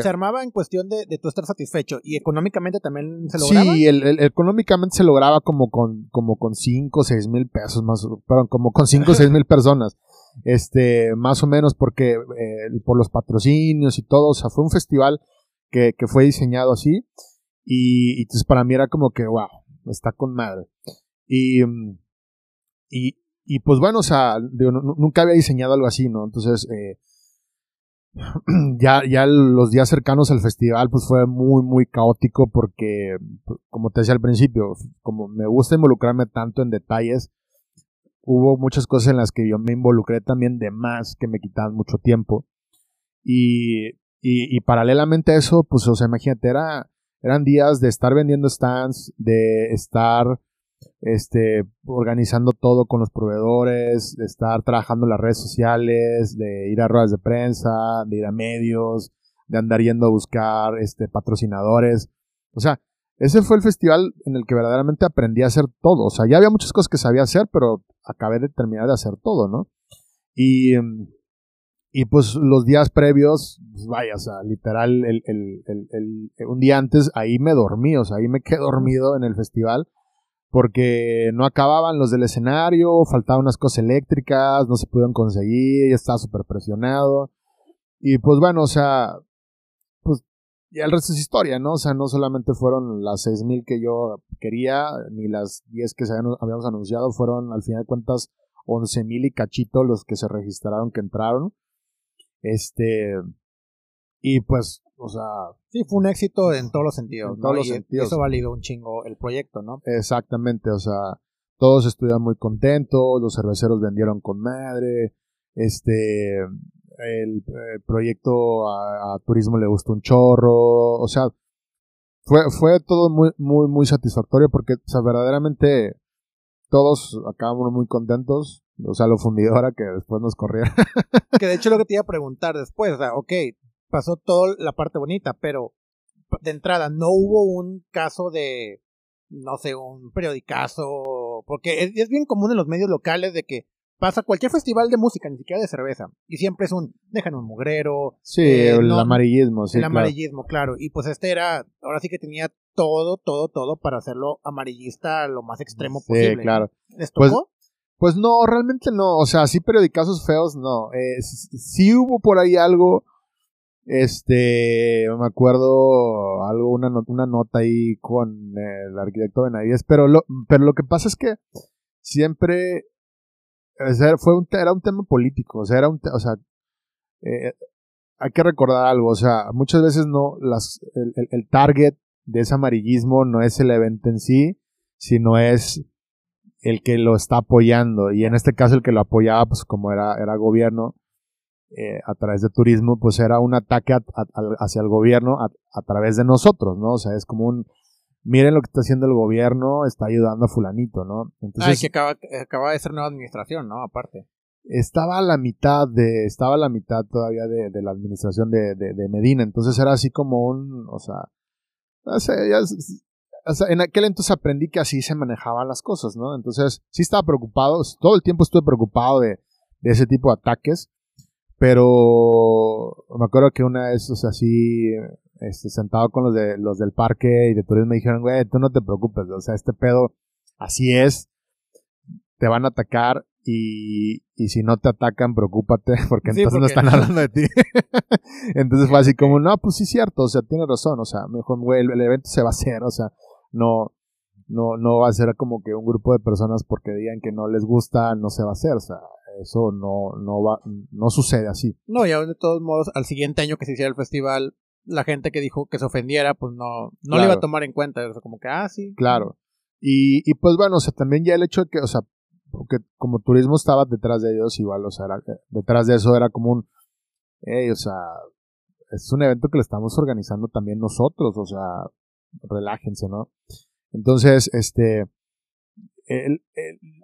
se armaba en cuestión de, de tú estar satisfecho y económicamente también se lograba. Sí, el, económicamente se lograba como con, como con 5 o 6 mil pesos más, perdón, como con 5 o 6 mil personas. Este, más o menos porque, eh, por los patrocinios y todo, o sea, fue un festival que, que fue diseñado así y, entonces para mí era como que, wow, está con madre. Y, y, y pues bueno, o sea, nunca había diseñado algo así, ¿no? Entonces, eh, <clears throat> ya, ya los días cercanos al festival, pues fue muy, muy caótico porque, como te decía al principio, como me gusta involucrarme tanto en detalles, hubo muchas cosas en las que yo me involucré también de más que me quitaban mucho tiempo. Y, y, y paralelamente a eso, pues, o sea, imagínate, era, eran días de estar vendiendo stands, de estar este, organizando todo con los proveedores, de estar trabajando en las redes sociales, de ir a ruedas de prensa, de ir a medios, de andar yendo a buscar este, patrocinadores. O sea, ese fue el festival en el que verdaderamente aprendí a hacer todo. O sea, ya había muchas cosas que sabía hacer, pero acabé de terminar de hacer todo, ¿no? Y, y pues los días previos, pues vaya, o sea, literal, el, el, el, un día antes ahí me dormí, o sea, ahí me quedé dormido en el festival porque no acababan los del escenario, faltaban unas cosas eléctricas, no se pudieron conseguir, estaba súper presionado. Y pues bueno, o sea, pues ya el resto es historia, ¿no? O sea, no solamente fueron las 6.000 que yo quería, ni las 10 que se habíamos anunciado, fueron al final de cuentas 11.000 y cachito los que se registraron que entraron. Este, y pues o sea. Sí, fue un éxito en todos los sentidos. En todos los sentidos. Eso validó un chingo el proyecto, ¿no? Exactamente, o sea, todos estuvieron muy contentos, los cerveceros vendieron con madre, este, el, proyecto a, turismo le gustó un chorro, o sea, fue, fue todo muy, muy, muy satisfactorio porque, o sea, verdaderamente todos acabamos muy contentos. O sea, lo fundidora que después nos corriera. que de hecho lo que te iba a preguntar después, o sea, ok, pasó toda la parte bonita, pero de entrada no hubo un caso de, no sé, un periodicazo, porque es, es bien común en los medios locales de que pasa cualquier festival de música, ni siquiera de cerveza, y siempre es un, dejan un mugrero. Sí, eh, el amarillismo, sí. El amarillismo, claro. Y pues este era, ahora sí que tenía todo, todo, todo para hacerlo amarillista lo más extremo posible. Sí, claro. ¿Les Pues, tocó? Pues no, realmente no. O sea, sí periodicazos feos, no. Eh, sí, sí hubo por ahí algo. Este, me acuerdo algo, una, no- una nota ahí con el arquitecto Benavides, pero lo, pero lo que pasa es que siempre fue un, era un tema político, o sea, era un, o sea, eh, hay que recordar algo, o sea, muchas veces no, las, el- el target de ese amarillismo no es el evento en sí, sino es el que lo está apoyando, y en este caso el que lo apoyaba, pues como era, era gobierno, eh, a través de turismo, pues era un ataque a- a- al- hacia el gobierno a, a través de nosotros, ¿no? O sea, es como un, miren lo que está haciendo el gobierno, está ayudando a fulanito, ¿no? Entonces, Ay, que acaba, acaba de ser nueva administración, ¿no? Aparte. estaba a la mitad de, estaba a la mitad todavía de, de la administración de, de, de Medina, entonces era así como un, o sea, o sea, ya es- o sea, en aquel entonces aprendí que así se manejaban las cosas, ¿no? Entonces, sí estaba preocupado, todo el tiempo estuve preocupado de, de ese tipo de ataques, pero me acuerdo que una vez, o sea, así, este, sentado con los de los del parque y de turismo me dijeron, güey, tú no te preocupes, o sea, este pedo así es, te van a atacar y, y si no te atacan, preocúpate, <laughs> porque Sí, entonces no están <laughs> hablando de ti. <laughs> entonces fue así como, no, pues sí es cierto, o sea, tiene razón, o sea, mejor, güey, el, el evento se va a hacer, o sea, no, no, no va a ser como que un grupo de personas porque digan que no les gusta, no se va a hacer, o sea, eso no, no va, no sucede así. No, y aún de todos modos, al siguiente año que se hiciera el festival, la gente que dijo que se ofendiera, pues no, no le iba a tomar en cuenta. O sea, como que, ah, sí. Claro. Y, y pues bueno, o sea, también ya el hecho de que, o sea, porque como turismo estaba detrás de ellos, igual, o sea, era- detrás de eso era como un, hey, o sea, es un evento que le estamos organizando también nosotros, o sea, relájense, ¿no? Entonces, este, el-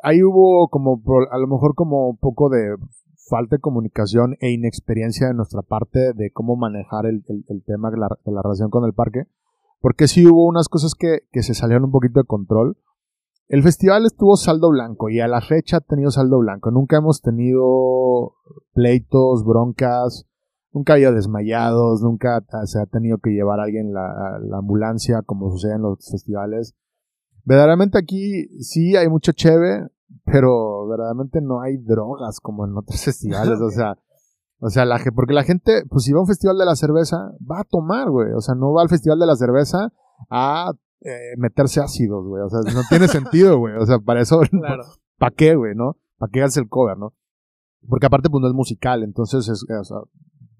ahí hubo como, a lo mejor como un poco de falta de comunicación e inexperiencia de nuestra parte de cómo manejar el, el- tema de la, relación con el parque, porque sí hubo unas cosas que, que se salieron un poquito de control. El festival estuvo saldo blanco y a la fecha ha tenido saldo blanco. Nunca hemos tenido pleitos, broncas, nunca ha desmayados, nunca se ha tenido que llevar a alguien la, la ambulancia como sucede en los festivales. Verdaderamente aquí sí hay mucho cheve, pero verdaderamente no hay drogas como en otros <laughs> festivales, o sea, o sea, la, porque la gente, pues si va a un festival de la cerveza, va a tomar, güey, o sea, no va al festival de la cerveza a eh, meterse ácidos, güey, o sea, no tiene sentido, güey, o sea, para eso, <laughs> Claro. ¿para qué, güey, no? ¿Para qué haces el cover, no? Porque aparte, pues no es musical, entonces es, o sea,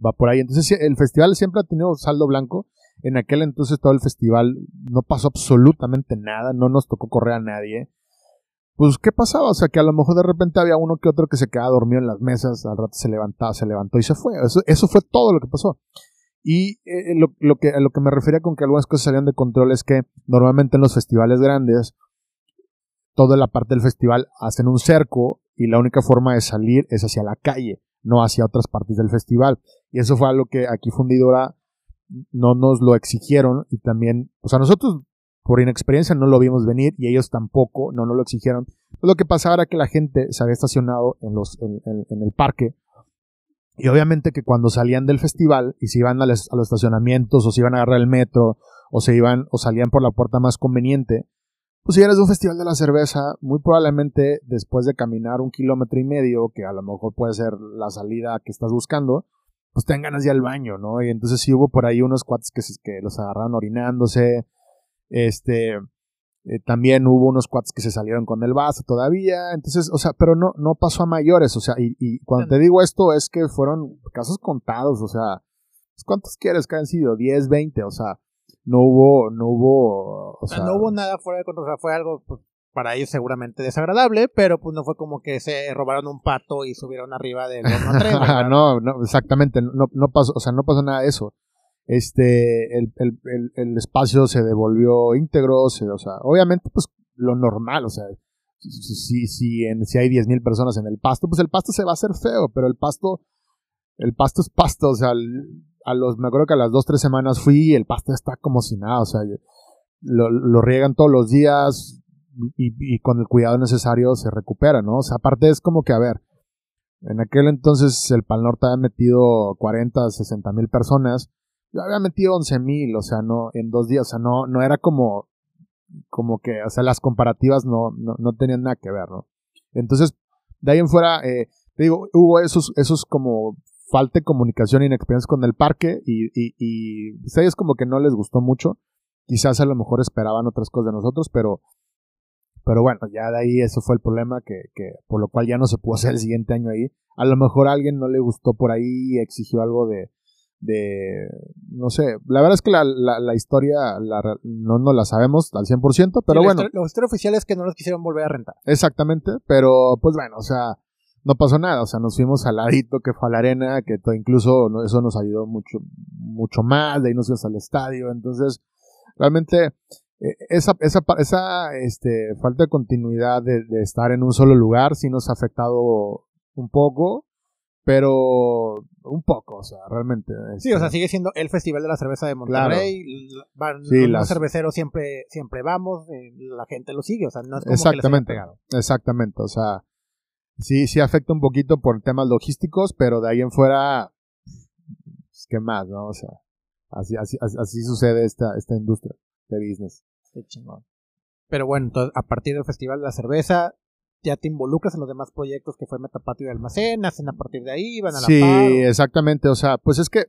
va por ahí. Entonces, el festival siempre ha tenido saldo blanco. En aquel entonces todo el festival no pasó absolutamente nada, no nos tocó correr a nadie. Pues, ¿qué pasaba? O sea, que a lo mejor de repente había uno que otro que se quedaba dormido en las mesas, al rato se levantaba, se levantó y se fue. Eso, fue todo lo que pasó. Y eh, lo, lo que, a lo que me refería con que algunas cosas salían de control es que normalmente en los festivales grandes, toda la parte del festival hacen un cerco y la única forma de salir es hacia la calle, no hacia otras partes del festival. Y eso fue algo que aquí Fundidora no nos lo exigieron y también, o sea, nosotros por inexperiencia no lo vimos venir y ellos tampoco, no nos lo exigieron. Pues lo que pasaba era que la gente se había estacionado en, los, en, en- en el parque y obviamente que cuando salían del festival y se iban a los, a los estacionamientos o se iban a agarrar el metro o se iban o salían por la puerta más conveniente, pues si eres de un festival de la cerveza, muy probablemente después de caminar un kilómetro y medio, que a lo mejor puede ser la salida que estás buscando, pues tengan ganas de ir al baño, ¿no? Y entonces sí hubo por ahí unos cuates que, se- que los agarraron orinándose, este, eh, también hubo unos cuates que se salieron con el vaso todavía, entonces, o sea, pero no, no pasó a mayores, o sea, y, y cuando te digo esto es que fueron casos contados, o sea, pues, ¿cuántos quieres que hayan sido? 10, 20, o sea, no hubo, no hubo, o O sea, sea, no hubo nada fuera de control. O sea, fue algo pues, para ellos seguramente desagradable, pero pues no fue como que se robaron un pato y subieron arriba del horno <laughs> ¿verdad? no, no, exactamente, no, no pasó, o sea, no pasó nada de eso. Este, el, el, el, espacio se devolvió íntegro, o sea, obviamente, pues lo normal, o sea, si, si, en, si hay 10.000 personas en el pasto, pues el pasto se va a hacer feo, pero el pasto, el pasto es pasto, o sea, a los, me acuerdo que a las 2, 3 semanas fui y el pasto está como si nada, o sea, lo, lo riegan todos los días y, con el cuidado necesario se recupera, ¿no? O sea, aparte es como que, a ver, en aquel entonces el Pal Norte había metido 40, 60 mil personas, yo había metido 11 mil, o sea, no, en dos días, o sea, no, no era como como que, o sea, las comparativas no, no, no tenían nada que ver, ¿no? Entonces, de ahí en fuera, eh, te digo, hubo esos, esos como falta de comunicación y inexperiencia con el parque y, y, y a ellos como que no les gustó mucho. Quizás a lo mejor esperaban otras cosas de nosotros, pero, pero bueno, ya de ahí eso fue el problema que, que por lo cual ya no se pudo hacer el siguiente año ahí. A lo mejor a alguien no le gustó por ahí y exigió algo de, de, no sé, la verdad es que la, la, historia no, no la sabemos al 100%, pero bueno. Lo historia oficial es que no nos quisieron volver a rentar. Exactamente, pero pues bueno, o sea, no pasó nada, o sea, nos fuimos al ladito que fue a la arena, que incluso eso nos ayudó mucho, mucho más, de ahí nos fuimos al estadio, entonces, realmente, esa, esa, esa este, falta de continuidad de, de estar en un solo lugar sí nos ha afectado un poco, pero un poco, o sea, realmente. Sí, o sea, este sigue siendo el Festival de la Cerveza de Monterrey. Van, los cerveceros siempre, siempre vamos, eh, la gente lo sigue, o sea, no es como exactamente, que les. Exactamente, o sea, sí, sí afecta un poquito por temas logísticos, pero de ahí en fuera, pues, ¿qué más, no? O sea, así, así, así sucede esta, esta industria de business. Qué chingón. Pero bueno, entonces, a partir del Festival de la Cerveza, ya te involucras en los demás proyectos que fue Metapatio y Almacén, hacen a partir de ahí, van a la Sí, exactamente, o sea, pues es que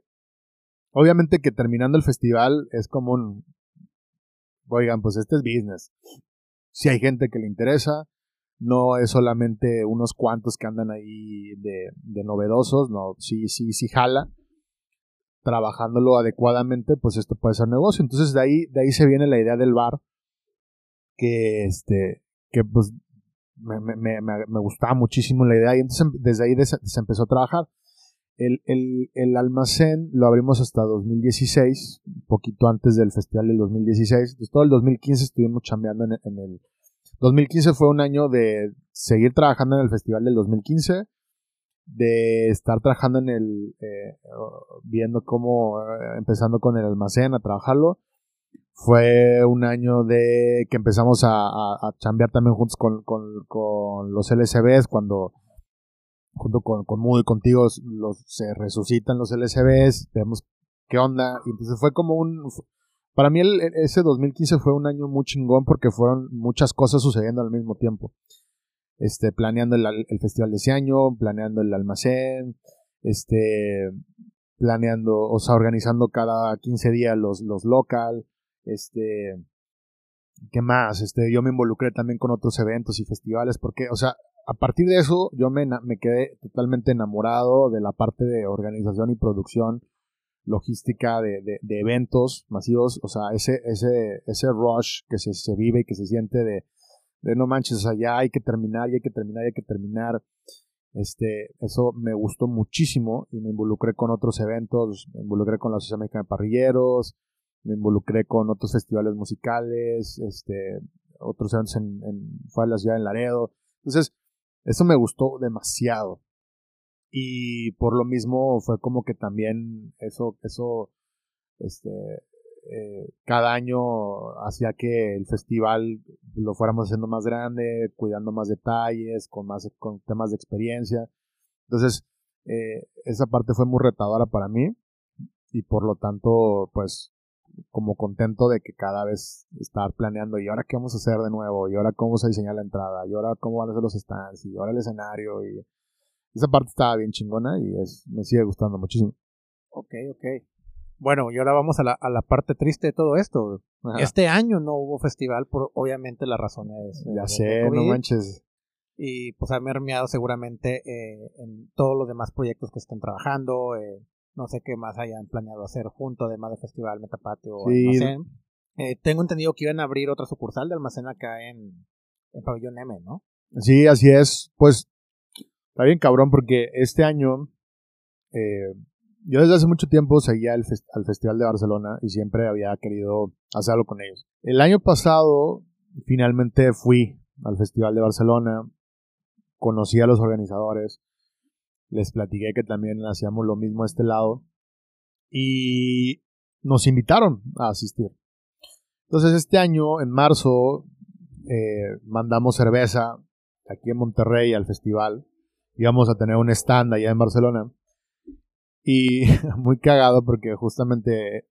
obviamente que terminando el festival es como un oigan, pues este es business. Si hay gente que le interesa, no es solamente unos cuantos que andan ahí de, de novedosos, no, sí, sí, sí jala. Trabajándolo adecuadamente, pues esto puede ser negocio. Entonces de ahí, de ahí se viene la idea del bar, que este, que pues me, me, me, me, gustaba muchísimo la idea y entonces desde ahí se empezó a trabajar. El, el, el, almacén lo abrimos hasta 2016, un poquito antes del festival del 2016. Entonces todo el 2015 estuvimos chambeando en, en el... 2015 fue un año de seguir trabajando en el festival del 2015, de estar trabajando en el... Eh, viendo cómo, eh, empezando con el almacén a trabajarlo fue un año de que empezamos a, a, chambear también juntos con, con, los LSBs cuando junto con, con Moody contigo los, se resucitan los LSBs, vemos qué onda, y entonces fue como un para mí el, ese 2015 fue un año muy chingón porque fueron muchas cosas sucediendo al mismo tiempo. Este, planeando el, el festival de ese año, planeando el almacén, este, planeando, o sea, organizando cada 15 días los, los local, este, ¿qué más? Este, yo me involucré también con otros eventos y festivales porque, o sea, a partir de eso yo me, me quedé totalmente enamorado de la parte de organización y producción logística de, de, eventos masivos, o sea, ese, ese, ese rush que se, se vive y que se siente de, de no manches, ya hay que terminar, ya hay que terminar, ya hay que terminar. Este, eso me gustó muchísimo y me involucré con otros eventos, me involucré con la Asociación Mexicana de Parrilleros, me involucré con otros festivales musicales, este, otros eventos en, en, fue a la ciudad en Laredo. Entonces, eso me gustó demasiado. Y por lo mismo fue como que también eso, eso, este, eh, cada año hacía que el festival lo fuéramos haciendo más grande, cuidando más detalles, con más, con temas de experiencia. Entonces, eh, esa parte fue muy retadora para mí y por lo tanto, pues, como contento de que cada vez estar planeando y ahora qué vamos a hacer de nuevo y ahora cómo vamos a diseñar la entrada y ahora cómo van a ser los stands y ahora el escenario y esa parte estaba bien chingona y me sigue gustando muchísimo. Ok, ok. Bueno, y ahora vamos a la, a la parte triste de todo esto. Este año no hubo festival por obviamente las razones. Ya sé, no manches. Y pues ha mermeado seguramente eh, en todos los demás proyectos que estén trabajando, eh, no sé qué más hayan planeado hacer junto, además del festival Metapatio o Almacén. Eh, tengo entendido que iban a abrir otra sucursal de Almacén acá en, en Pabellón M, ¿no? Sí, así es. Pues está bien cabrón porque este año, eh, yo desde hace mucho tiempo seguía al Festival de Barcelona y siempre había querido hacerlo con ellos. El año pasado finalmente fui al Festival de Barcelona, conocí a los organizadores, les platiqué que también hacíamos lo mismo a este lado y nos invitaron a asistir. Entonces este año, en marzo, eh, mandamos cerveza aquí en Monterrey al festival. Íbamos a tener un stand allá en Barcelona. Y <laughs> muy cagado porque justamente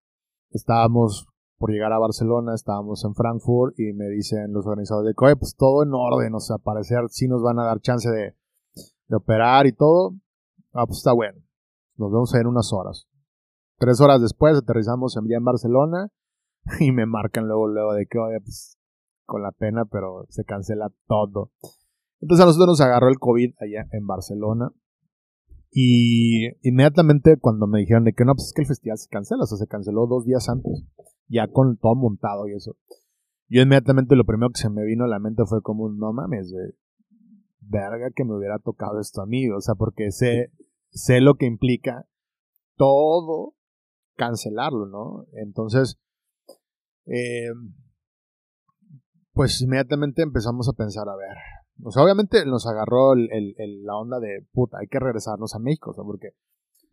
estábamos por llegar a Barcelona, estábamos en Frankfurt y me dicen los organizadores de oye, pues todo en orden, o sea, parecer sí nos van a dar chance de, de operar y todo. Ah, pues está bueno. Nos vemos en unas horas. Tres horas después aterrizamos ya en Barcelona <laughs> y me marcan luego, luego de que, oye, pues con la pena, pero se cancela todo. Entonces a nosotros nos agarró el COVID allá en Barcelona. Y inmediatamente cuando me dijeron de que no, pues es que el festival se cancela, o sea, se canceló dos días antes, ya con todo montado y eso. Yo inmediatamente lo primero que se me vino a la mente fue como, no mames, de verga que me hubiera tocado esto a mí, o sea, porque sé, sé lo que implica todo cancelarlo, ¿no? Entonces, eh, pues inmediatamente empezamos a pensar, a ver, o sea, obviamente nos agarró el, la onda de, puta, hay que regresarnos a México, o sea, porque,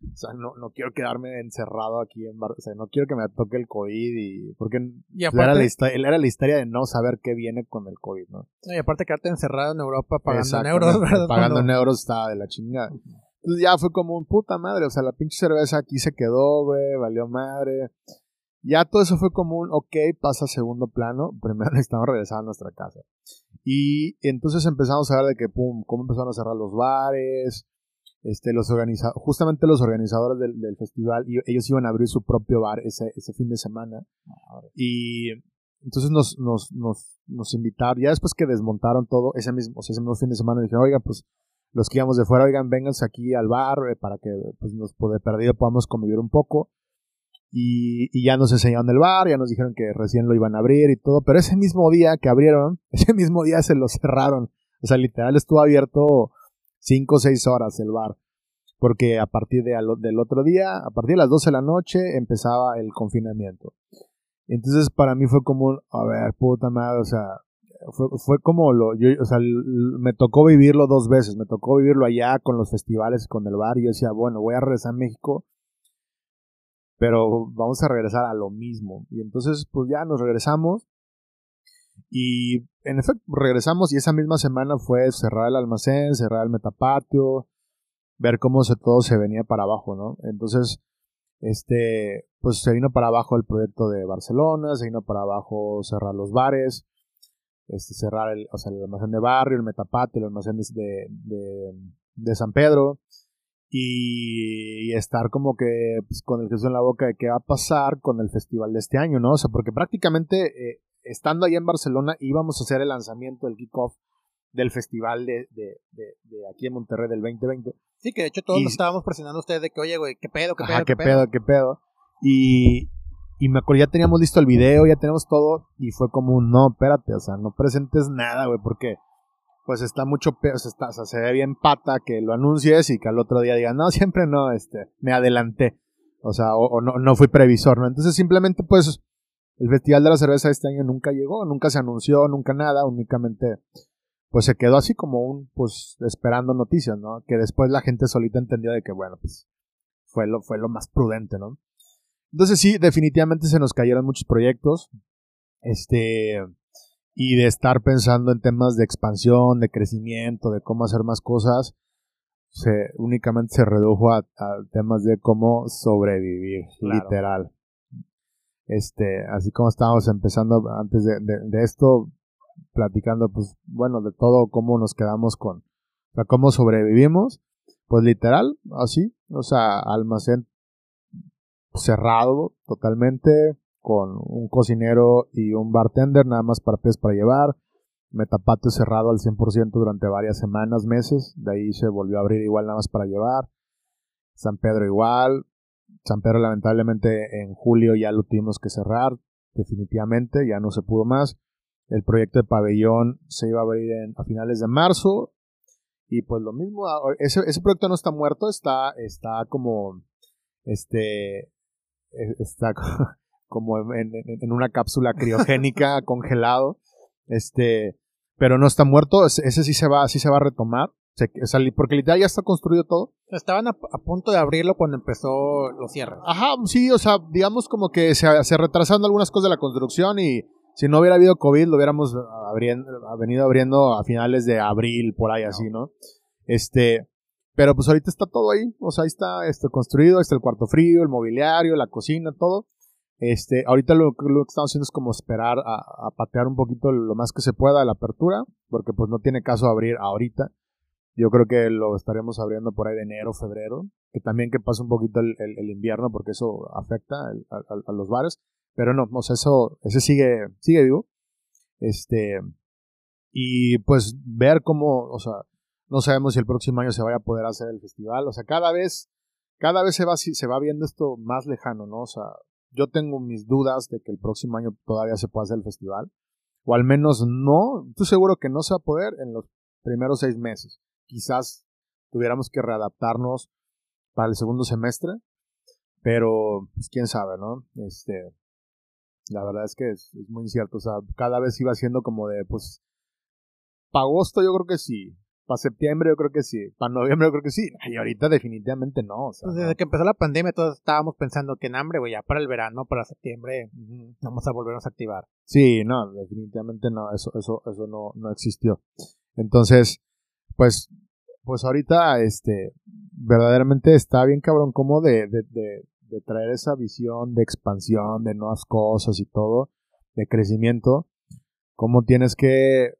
o sea, no, no quiero quedarme encerrado aquí en Bar o sea, no quiero que me toque el COVID y, porque y era, la era la historia de no saber qué viene con el COVID, ¿no? y aparte quedarte encerrado en Europa pagando en euros, ¿verdad? Pagando en euros estaba de la chingada. Entonces ya fue como un puta madre, o sea, la pinche cerveza aquí se quedó, güey, valió madre. Ya todo eso fue como un, ok, pasa a segundo plano, <laughs> primero necesitamos regresar a nuestra casa. Y entonces empezamos a ver de que, pum, cómo empezaron a cerrar los bares, este, los organiza justamente los organizadores del, festival, y ellos iban a abrir su propio bar ese, ese fin de semana. Y entonces nos, nos, nos, nos invitaron, ya después que desmontaron todo, ese mismo, ese mismo fin de semana, dijeron, oiga, pues los que íbamos de fuera, oigan, vénganse aquí al bar eh, para que pues, nos de perdido podamos convivir un poco. Y, ya nos enseñaron el bar, ya nos dijeron que recién lo iban a abrir y todo, pero ese mismo día que abrieron, <laughs> ese mismo día se lo cerraron. O sea, literal estuvo abierto 5 o 6 horas el bar. Porque a partir de, del otro día, a partir de las 12 de la noche, empezaba el confinamiento. Entonces para mí fue como, a ver, puta madre, o sea, fue, fue como lo, yo, o sea, me tocó vivirlo dos veces, me tocó vivirlo allá con los festivales, con el bar, y yo decía, bueno, voy a regresar a México, pero vamos a regresar a lo mismo. Y entonces, pues ya nos regresamos, y en efecto, regresamos, y esa misma semana fue cerrar el almacén, cerrar el metapatio, ver cómo se, todo se venía para abajo, ¿no? Entonces, este, pues se vino para abajo el proyecto de Barcelona, se vino para abajo cerrar los bares, este, cerrar el, o sea, el almacén de barrio, el metapate, el almacén de, de, San Pedro y, estar como que pues, con el queso en la boca de qué va a pasar con el festival de este año, ¿no? O sea, porque prácticamente eh, estando ahí en Barcelona íbamos a hacer el lanzamiento, el kickoff del festival de, de, aquí en Monterrey del 2020. Sí, que de hecho todos nos estábamos presionando a ustedes de que, oye, güey, qué pedo, qué pedo, qué, pedo, qué pedo. Y, y me acuerdo, ya teníamos listo el video, ya tenemos todo. Y fue como un, no, espérate, o sea, no presentes nada, güey, porque pues está mucho, o sea, o sea, se ve bien pata que lo anuncies y que al otro día digan, no, siempre no, este, me adelanté. O sea, o, no, no fui previsor, ¿no? Entonces simplemente, pues, el Festival de la Cerveza este año nunca llegó, nunca se anunció, nunca nada, únicamente, pues se quedó así como un, pues, esperando noticias, ¿no? Que después la gente solita entendió de que, bueno, pues, fue lo, fue lo más prudente, ¿no? Entonces sí, definitivamente se nos cayeron muchos proyectos. Este, y de estar pensando en temas de expansión, de crecimiento, de cómo hacer más cosas, se únicamente se redujo a, temas de cómo sobrevivir, literal. Este, así como estábamos empezando antes de, de, esto, platicando, pues, bueno, de todo, cómo nos quedamos con, o sea, cómo sobrevivimos, pues literal, así, o sea, almacén cerrado totalmente, con un cocinero y un bartender, nada más para pies para llevar. Metapatio cerrado al 100% durante varias semanas, meses. De ahí se volvió a abrir igual nada más para llevar. San Pedro igual. San Pedro lamentablemente en julio ya lo tuvimos que cerrar. Definitivamente, ya no se pudo más. El proyecto de pabellón se iba a abrir a finales de marzo. Y pues lo mismo, ese, ese proyecto no está muerto, está, está como este, e, está <laughs> como en, en una cápsula criogénica, <laughs> congelado, este, pero no está muerto, ese, sí se va, sí se va a retomar, porque literal ya está construido todo. Estaban a, punto de abrirlo cuando empezó los cierres. Ajá, sí, o sea, digamos como que se, se retrasando algunas cosas de la construcción y si no hubiera habido COVID lo hubiéramos abriendo, venido abriendo a finales de abril, por ahí así, ¿no? Este, pero pues ahorita está todo ahí, o sea, ahí está este, construido, está el cuarto frío, el mobiliario, la cocina, todo. Este, ahorita lo, que estamos haciendo es como esperar a, patear un poquito lo más que se pueda la apertura, porque pues no tiene caso abrir ahorita. Yo creo que lo estaremos abriendo por ahí de enero, febrero, que también que pase un poquito el, invierno, porque eso afecta a, los bares. Pero no, o sea, eso, ese sigue, sigue vivo. Este, y pues ver cómo, o sea, no sabemos si el próximo año se vaya a poder hacer el festival. O sea, cada vez, cada vez se va, se va viendo esto más lejano, ¿no? O sea, yo tengo mis dudas de que el próximo año todavía se pueda hacer el festival. O al menos no. Estoy seguro que no se va a poder en los primeros seis meses. Quizás tuviéramos que readaptarnos para el segundo semestre. Pero, pues quién sabe, ¿no? Este. La verdad es que es, muy incierto. O sea, cada vez iba siendo como de, pues. Para agosto yo creo que sí. Para septiembre yo creo que sí. Para noviembre yo creo que sí. Y ahorita definitivamente no. pues desde que empezó la pandemia todos estábamos pensando que en hambre, güey, ya para el verano, para septiembre, vamos a volvernos a activar. Sí, no, definitivamente no. Eso, eso, eso no, no existió. Entonces, pues, pues ahorita, este, verdaderamente está bien cabrón como de, de, de, de traer esa visión de expansión, de nuevas cosas y todo, de crecimiento. Cómo tienes que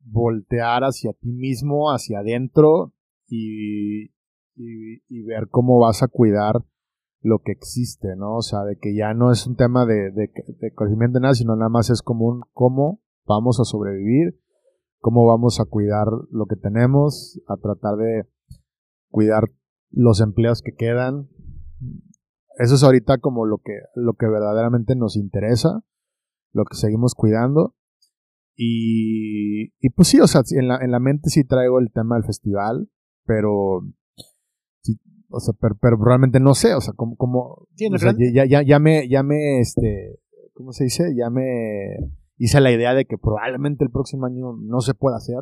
voltear hacia ti mismo, hacia adentro y, y, ver cómo vas a cuidar lo que existe, ¿no? O sea, de que ya no es un tema de, de, de crecimiento de nada, sino nada más es como un cómo vamos a sobrevivir, cómo vamos a cuidar lo que tenemos, a tratar de cuidar los empleos que quedan. Eso es ahorita como lo que, lo que verdaderamente nos interesa, lo que seguimos cuidando. Y, y pues sí, o sea, en la, en la mente sí traigo el tema del festival, pero, o sea, pero, realmente no sé, o sea, como, como ya, ya, ya me, ya me, este, ¿cómo se dice? Ya me hice la idea de que probablemente el próximo año no se pueda hacer,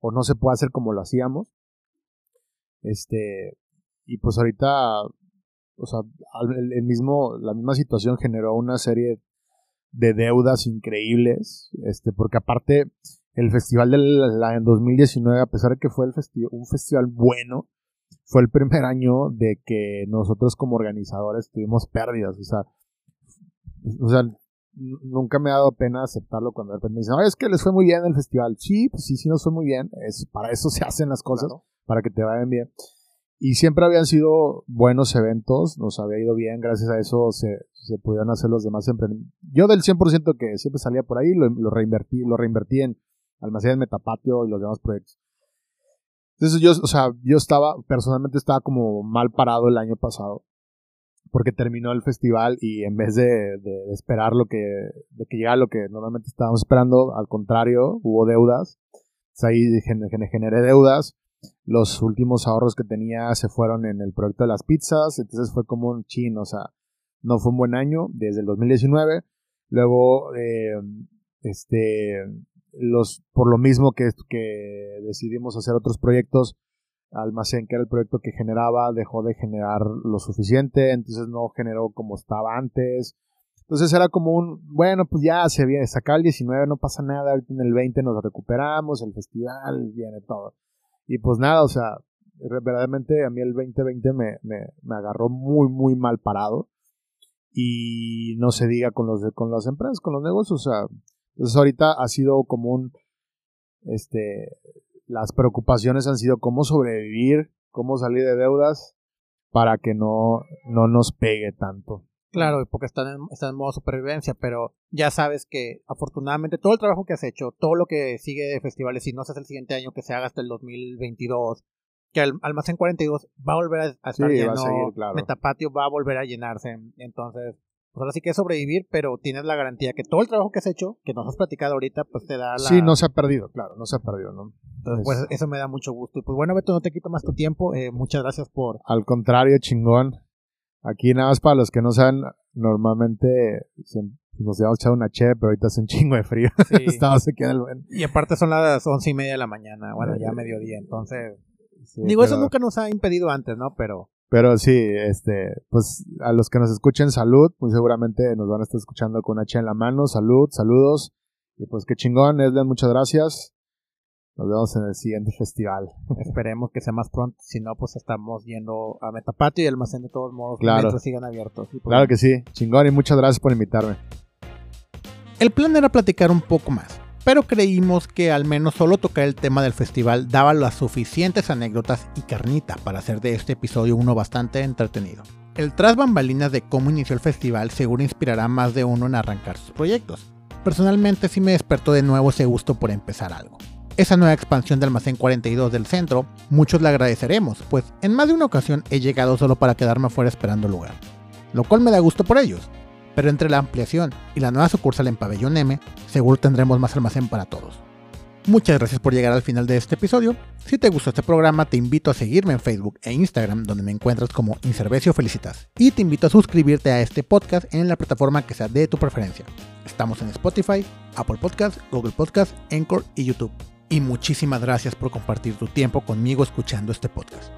o no se pueda hacer como lo hacíamos. Este, y pues ahorita, o sea, el mismo, la misma situación generó una serie de deudas increíbles, este, porque aparte el festival de la, en 2019, a pesar de que fue el un festival bueno, fue el primer año de que nosotros como organizadores tuvimos pérdidas, o sea, o sea, nunca me ha dado pena aceptarlo cuando de repente me dicen, es que les fue muy bien el festival. Sí, pues sí, sí nos fue muy bien, es, para eso se hacen las cosas, para que te vayan bien. Y siempre habían sido buenos eventos, nos había ido bien, gracias a eso se, se pudieron hacer los demás emprendimientos. Yo del 100% que siempre salía por ahí, lo, lo, reinvertí, lo reinvertí en Almacenes Metapatio y los demás proyectos. Entonces yo, o sea, yo estaba, personalmente estaba como mal parado el año pasado, porque terminó el festival y en vez de, de esperar lo que, de que llegara lo que normalmente estábamos esperando, al contrario, hubo deudas. Entonces ahí generé deudas los últimos ahorros que tenía se fueron en el proyecto de las pizzas, entonces fue como un chin, o sea, no fue un buen año desde el 2019. Luego, eh, este, los, por lo mismo que, que decidimos hacer otros proyectos, Almacén, que era el proyecto que generaba, dejó de generar lo suficiente, entonces no generó como estaba antes. Entonces era como un, bueno, pues ya se viene, sacar el 19, no pasa nada, ahorita en el 20 nos recuperamos, el festival, viene todo. Y pues nada, o sea, verdaderamente a mí el 2020 me, me, me agarró muy, muy mal parado. Y no se diga con, los, con las empresas, con los negocios. O sea, entonces ahorita ha sido como un, este, las preocupaciones han sido cómo sobrevivir, cómo salir de deudas para que no, no nos pegue tanto. Claro, porque están en, están en modo supervivencia, pero ya sabes que afortunadamente todo el trabajo que has hecho, todo lo que sigue de festivales, si no se hace el siguiente año, que se haga hasta el 2022, que el Almacén 42 va a volver a, estar lleno, Metapatio va a volver a llenarse, entonces, pues ahora sí que es sobrevivir, pero tienes la garantía que todo el trabajo que has hecho, que nos has platicado ahorita, pues te da la... Sí, no se ha perdido, claro, no se ha perdido, ¿no? Entonces, pues eso me da mucho gusto. Y pues bueno, Beto, no te quito más tu tiempo, eh, muchas gracias por... Al contrario, chingón. Aquí nada más para los que no saben, normalmente nos habíamos echado una che, pero ahorita hace un chingo de frío. <laughs> Sí. Estamos aquí en el... Y aparte son las once y media de la mañana, bueno, ya mediodía, entonces... digo, eso nunca nos ha impedido antes, ¿no? Pero... Pero sí, este, pues a los que nos escuchen, salud, muy seguramente nos van a estar escuchando con una che en la mano, salud, saludos. Y pues qué chingón, Eslen, muchas gracias. Nos vemos en el siguiente festival. <laughs> Esperemos que sea más pronto. Si no, pues estamos yendo a Metapatio y Almacén de todos modos. Claro. sigan abiertos. Pues claro que sí. Chingón y muchas gracias por invitarme. El plan era platicar un poco más, pero creímos que al menos solo tocar el tema del festival daba las suficientes anécdotas y carnita para hacer de este episodio uno bastante entretenido. El tras bambalinas de cómo inició el festival seguro inspirará a más de uno en arrancar sus proyectos. Personalmente sí me despertó de nuevo ese gusto por empezar algo. Esa nueva expansión del almacén 42 del centro, muchos le agradeceremos, pues en más de una ocasión he llegado solo para quedarme afuera esperando lugar, lo cual me da gusto por ellos, pero entre la ampliación y la nueva sucursal en Pabellón M, seguro tendremos más almacén para todos. Muchas gracias por llegar al final de este episodio. Si te gustó este programa, te invito a seguirme en Facebook e Instagram, donde me encuentras como Inservecio Felicitas. Y te invito a suscribirte a este podcast en la plataforma que sea de tu preferencia. Estamos en Spotify, Apple Podcast, Google Podcast, Anchor y YouTube y muchísimas gracias por compartir tu tiempo conmigo escuchando este podcast.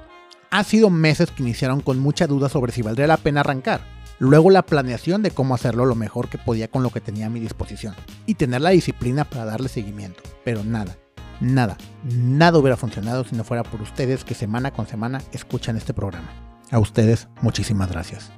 Ha sido meses que iniciaron con mucha duda sobre si valdría la pena arrancar, luego la planeación de cómo hacerlo lo mejor que podía con lo que tenía a mi disposición y tener la disciplina para darle seguimiento, pero nada, nada, nada hubiera funcionado si no fuera por ustedes que semana con semana escuchan este programa. A ustedes muchísimas gracias.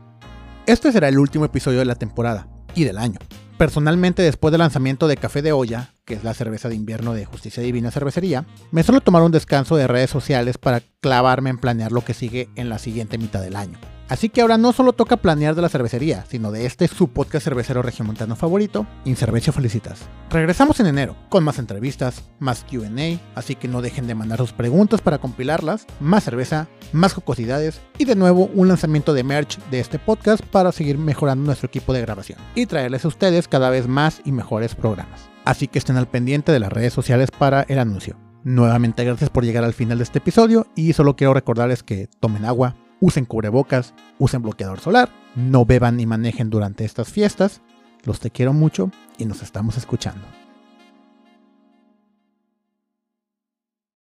Este será el último episodio de la temporada y del año. Personalmente, después del lanzamiento de Café de Olla, que es la cerveza de invierno de Justicia Divina Cervecería, me suelo tomar un descanso de redes sociales para clavarme en planear lo que sigue en la siguiente mitad del año. Así que ahora no solo toca planear de la cervecería, sino de este su podcast cervecero regiomontano favorito, Incervecio Felicitas. Regresamos en enero, con más entrevistas, más QA, así que no dejen de mandar sus preguntas para compilarlas, más cerveza, más jocosidades y de nuevo un lanzamiento de merch de este podcast para seguir mejorando nuestro equipo de grabación y traerles a ustedes cada vez más y mejores programas. Así que estén al pendiente de las redes sociales para el anuncio. Nuevamente gracias por llegar al final de este episodio y solo quiero recordarles que tomen agua, usen cubrebocas, usen bloqueador solar, no beban ni manejen durante estas fiestas. Los te quiero mucho y nos estamos escuchando.